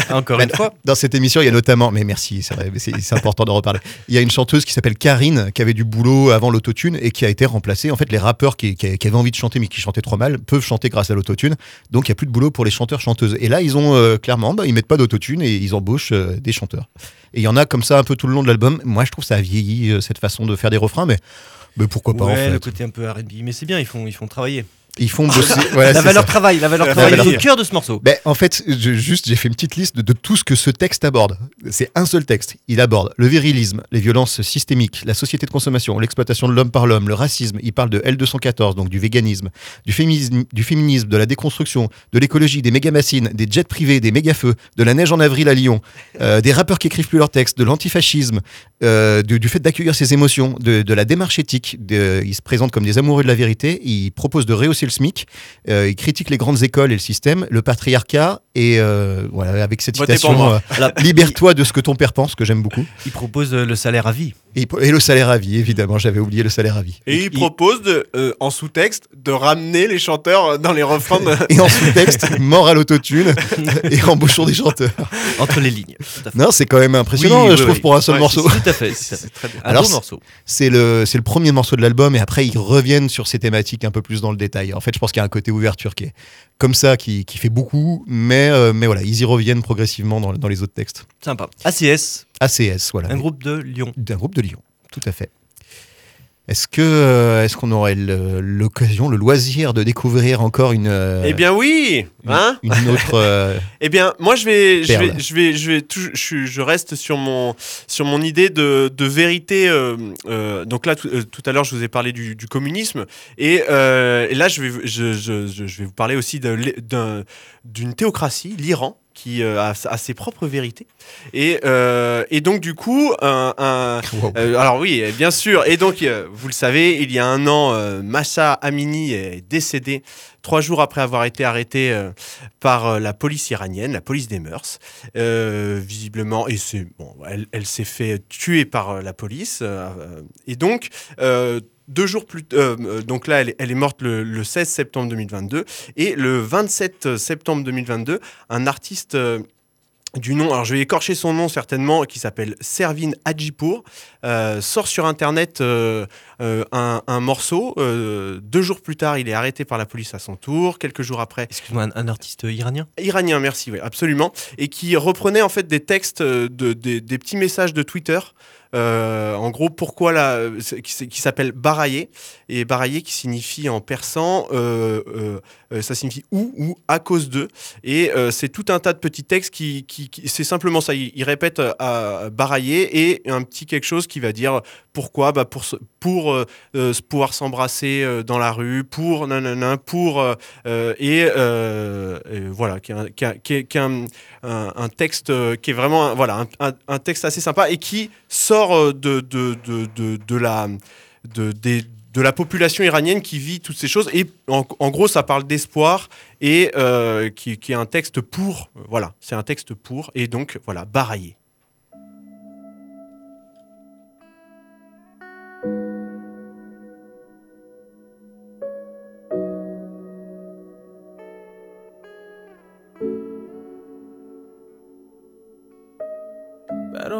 Encore Bah, une fois. Dans cette émission, il y a notamment, mais merci, c'est important d'en reparler. Il y a une chanteuse qui s'appelle Karine, qui avait du boulot avant l'autotune et qui a été remplacée. En fait, les rappeurs qui, qui- qui avaient envie de chanter mais qui chantaient trop mal peuvent chanter grâce à l'autotune. Donc, il n'y a plus de boulot pour les chanteurs-chanteuses. Et là, ils ont euh, clairement, bah, ils mettent pas d'autotune et ils embauchent euh, des chanteurs. Et il y en a comme ça un peu tout le long de l'album. Moi, je trouve ça a vieilli euh, cette façon de faire des refrains, mais, mais pourquoi pas ouais, en fait. le côté un peu R&B. Mais c'est bien, ils font, ils font travailler. Ils font bosser. voilà, la valeur travail, la valeur La travail, valeur- c'est le cœur de ce morceau. Ben, en fait, je- juste, j'ai fait une petite liste de, de tout ce que ce texte aborde. C'est un seul texte. Il aborde le virilisme, les violences systémiques, la société de consommation, l'exploitation de l'homme par l'homme, le racisme. Il parle de L214, donc du véganisme, du féminisme, du féminisme, de la déconstruction, de l'écologie, des méga-bassines, des jets privés, des méga-feux, de la neige en avril à Lyon, euh, des rappeurs qui écrivent plus leurs textes, de l'antifascisme, euh, du, du fait d'accueillir ses émotions, de, de la démarche éthique. De, ils se présentent comme des amoureux de la vérité. Ils proposent de rehausser le SMIC. Euh, ils critiquent les grandes écoles et le système, le patriarcat. Et euh, voilà, avec cette Votez citation, euh, libère-toi de ce que ton père pense, que j'aime beaucoup. il propose le salaire à vie. Et, et le salaire à vie, évidemment. J'avais oublié le salaire à vie. Et il propose de, euh, en sous-texte de ramener les chanteurs dans les refrains de. Et en sous-texte, mort à l'autotune et embauchons des chanteurs. Entre les lignes. Non, c'est quand même impressionnant, Oui, je oui, trouve, oui. pour un seul Ouais, morceau. Tout à fait. Alors, c'est- morceau. C'est le, c'est le premier morceau de l'album et après ils reviennent sur ces thématiques un peu plus dans le détail. En fait, je pense qu'il y a un côté ouverture qui est comme ça, qui, qui fait beaucoup, mais, euh, mais voilà, ils y reviennent progressivement dans, dans les autres textes. Sympa. ACS, ACS, voilà. un groupe de Lyon. D'un groupe de Lyon, tout à fait. Est-ce que euh, est-ce qu'on aurait l'occasion, le loisir de découvrir encore une euh, Eh bien oui, hein une autre euh, Eh bien, moi, je vais, je vais, je vais, je vais, tout- je, reste sur mon, sur mon idée de, de vérité. euh, euh, donc là, tout, à l'heure, je vous ai parlé du, du communisme, et, et là, je vais, je, je- vais vous parler aussi d'une théocratie, l'Iran qui euh, a, a ses propres vérités. Et, euh, et donc, du coup, un, un- wow. euh, alors oui, bien sûr. Et donc, vous le savez, il y a un an, Massa Amini est décédé trois jours après avoir été arrêté euh, par euh, la police iranienne, la police des mœurs. Euh, visiblement, et c'est bon, elle, elle s'est fait tuer par la police. et donc, deux jours plus euh, euh, donc là, elle, est- elle est morte le, le 16 septembre 2022. Et le 27 septembre 2022, un artiste. euh, du nom, alors je vais écorcher son nom certainement, qui s'appelle Servine Hadjipour, euh, sort sur internet euh, euh, un, un morceau. euh, deux jours plus tard, il est arrêté par la police à son tour. Quelques jours après, Excuse-moi, un, un artiste iranien? Iranien, merci, oui, absolument, et qui reprenait en fait des textes, euh, de, des- des petits messages de Twitter. Euh, en gros, pourquoi c'est- qui, s'appelle barailler et barailler qui signifie en persan, euh, euh, ça signifie ou ou à cause de. Et c'est tout un tas de petits textes qui, c'est simplement ça. Il, il répète à barailler et un petit quelque chose qui va dire pourquoi, bah pour pour pouvoir s'embrasser dans la rue, pour nanana, pour et, voilà, qui est un, texte qui est vraiment voilà un- un texte assez sympa et qui sort euh, de de, de, de, la de, la population iranienne qui vit toutes ces choses. Et en, gros ça parle d'espoir et euh, qui, qui est un texte pour voilà c'est un texte pour et donc voilà barailler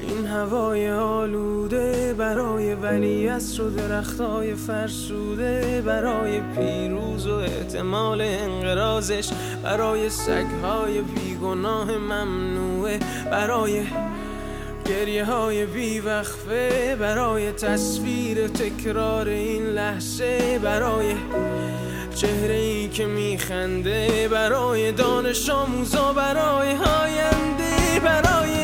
این هوای آلوده برای ولی و درختای فرسوده برای پیروز و احتمال انقرازش برای سگهای بیگناه ممنوعه برای گریه های برای تصویر تکرار این لحظه برای چهره ای که میخنده برای دانش آموزا برای آینده برای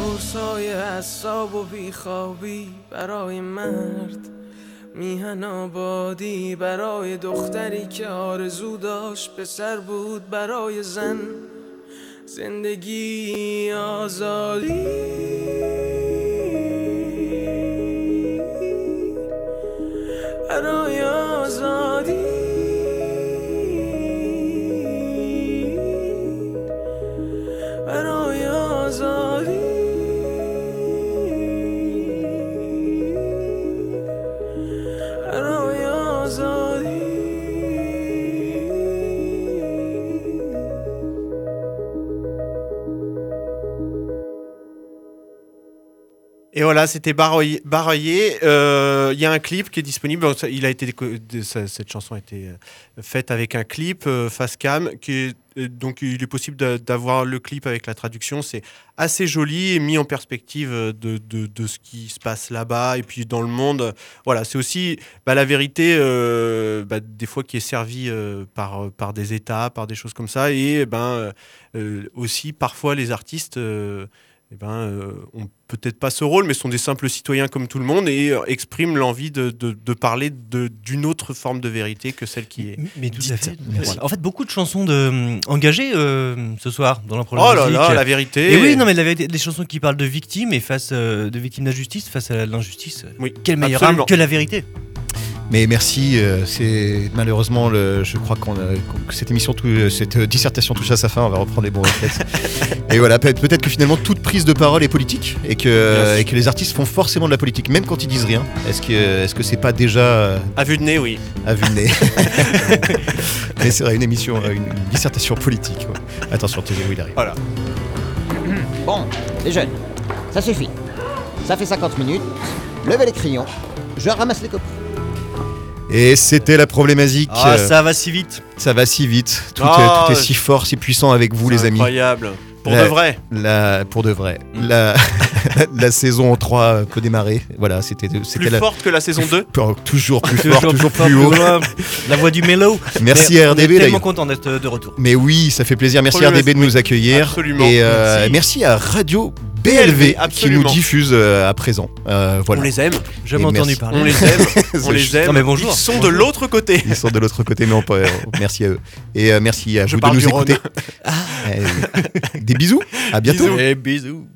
های حساب و بیخوابی برای مرد. میهن آبادی برای دختری که آرزو داشت پسر بود برای زن. زندگی آزادی. برای آزادی. Et voilà, c'était Baroyer. Euh, Il y a un clip qui est disponible. Il a été cette chanson a été euh, faite avec un clip euh, face cam. Euh, donc, il est possible d'a- d'avoir le clip avec la traduction. C'est assez joli et mis en perspective de, ce qui se passe là-bas et puis dans le monde. Voilà, c'est aussi bah, la vérité, bah, des fois qui est servie par, des États, par des choses comme ça. Et ben, aussi, parfois, les artistes. Eh ben, euh, ont peut-être pas ce rôle, mais sont des simples citoyens comme tout le monde et euh, expriment l'envie de, de- de parler de- d'une autre forme de vérité que celle qui est Mais tout dite. à fait. Voilà. En fait, beaucoup de chansons de, euh, engagées euh, ce soir dans la Oh là là, la vérité. Et oui, non, mais la vérité, des chansons qui parlent de victimes et face de victimes d'injustice face à l'injustice. Oui, Quelle meilleure arme que la vérité Mais merci, euh, c'est malheureusement, le, je crois qu'on a- que cette émission, tout- euh, cette euh, dissertation touche à sa fin, on va reprendre les bons réflexes. et voilà, peut- peut-être que finalement toute prise de parole est politique et que, et que les artistes font forcément de la politique, même quand ils disent rien. Est-ce que est-ce que c'est pas déjà À vue de nez, oui. à vue de nez Mais c'est vrai, une émission, une, une dissertation politique. ouais. Attention, Théo, il arrive. Voilà. Bon, les jeunes, ça suffit. Ça fait 50 minutes. Levez les crayons. Je ramasse les copies. Et c'était la problématique. Ah, ça va si vite. Ça va si vite. Tout, Ah, est, tout est si fort, si puissant avec vous, les amis. incroyable. Pour La- de vrai. La, pour de vrai. Mm. La, la saison 3 peut démarrer. Voilà, c'était Plus la- forte que la saison 2 Toujours plus fort, toujours plus haut. La voix du mélo. Merci Mais à on est RDB, tellement content d'être euh, de retour. Mais oui, ça fait plaisir. Merci à RDB de nous accueillir. Absolument. Et euh, Merci. merci. à Radio BLV, BLV qui nous diffuse euh, à présent. Euh, voilà. On les aime. Jamais entendu parler. On les aime. on les aime. Non, mais bonjour. Ils sont de l'autre côté. Ils sont de l'autre côté, mais on peut, euh, merci à eux. Et euh, merci à Je vous de nous écouter. Euh, des bisous. À bientôt. Bisous. Et bisous.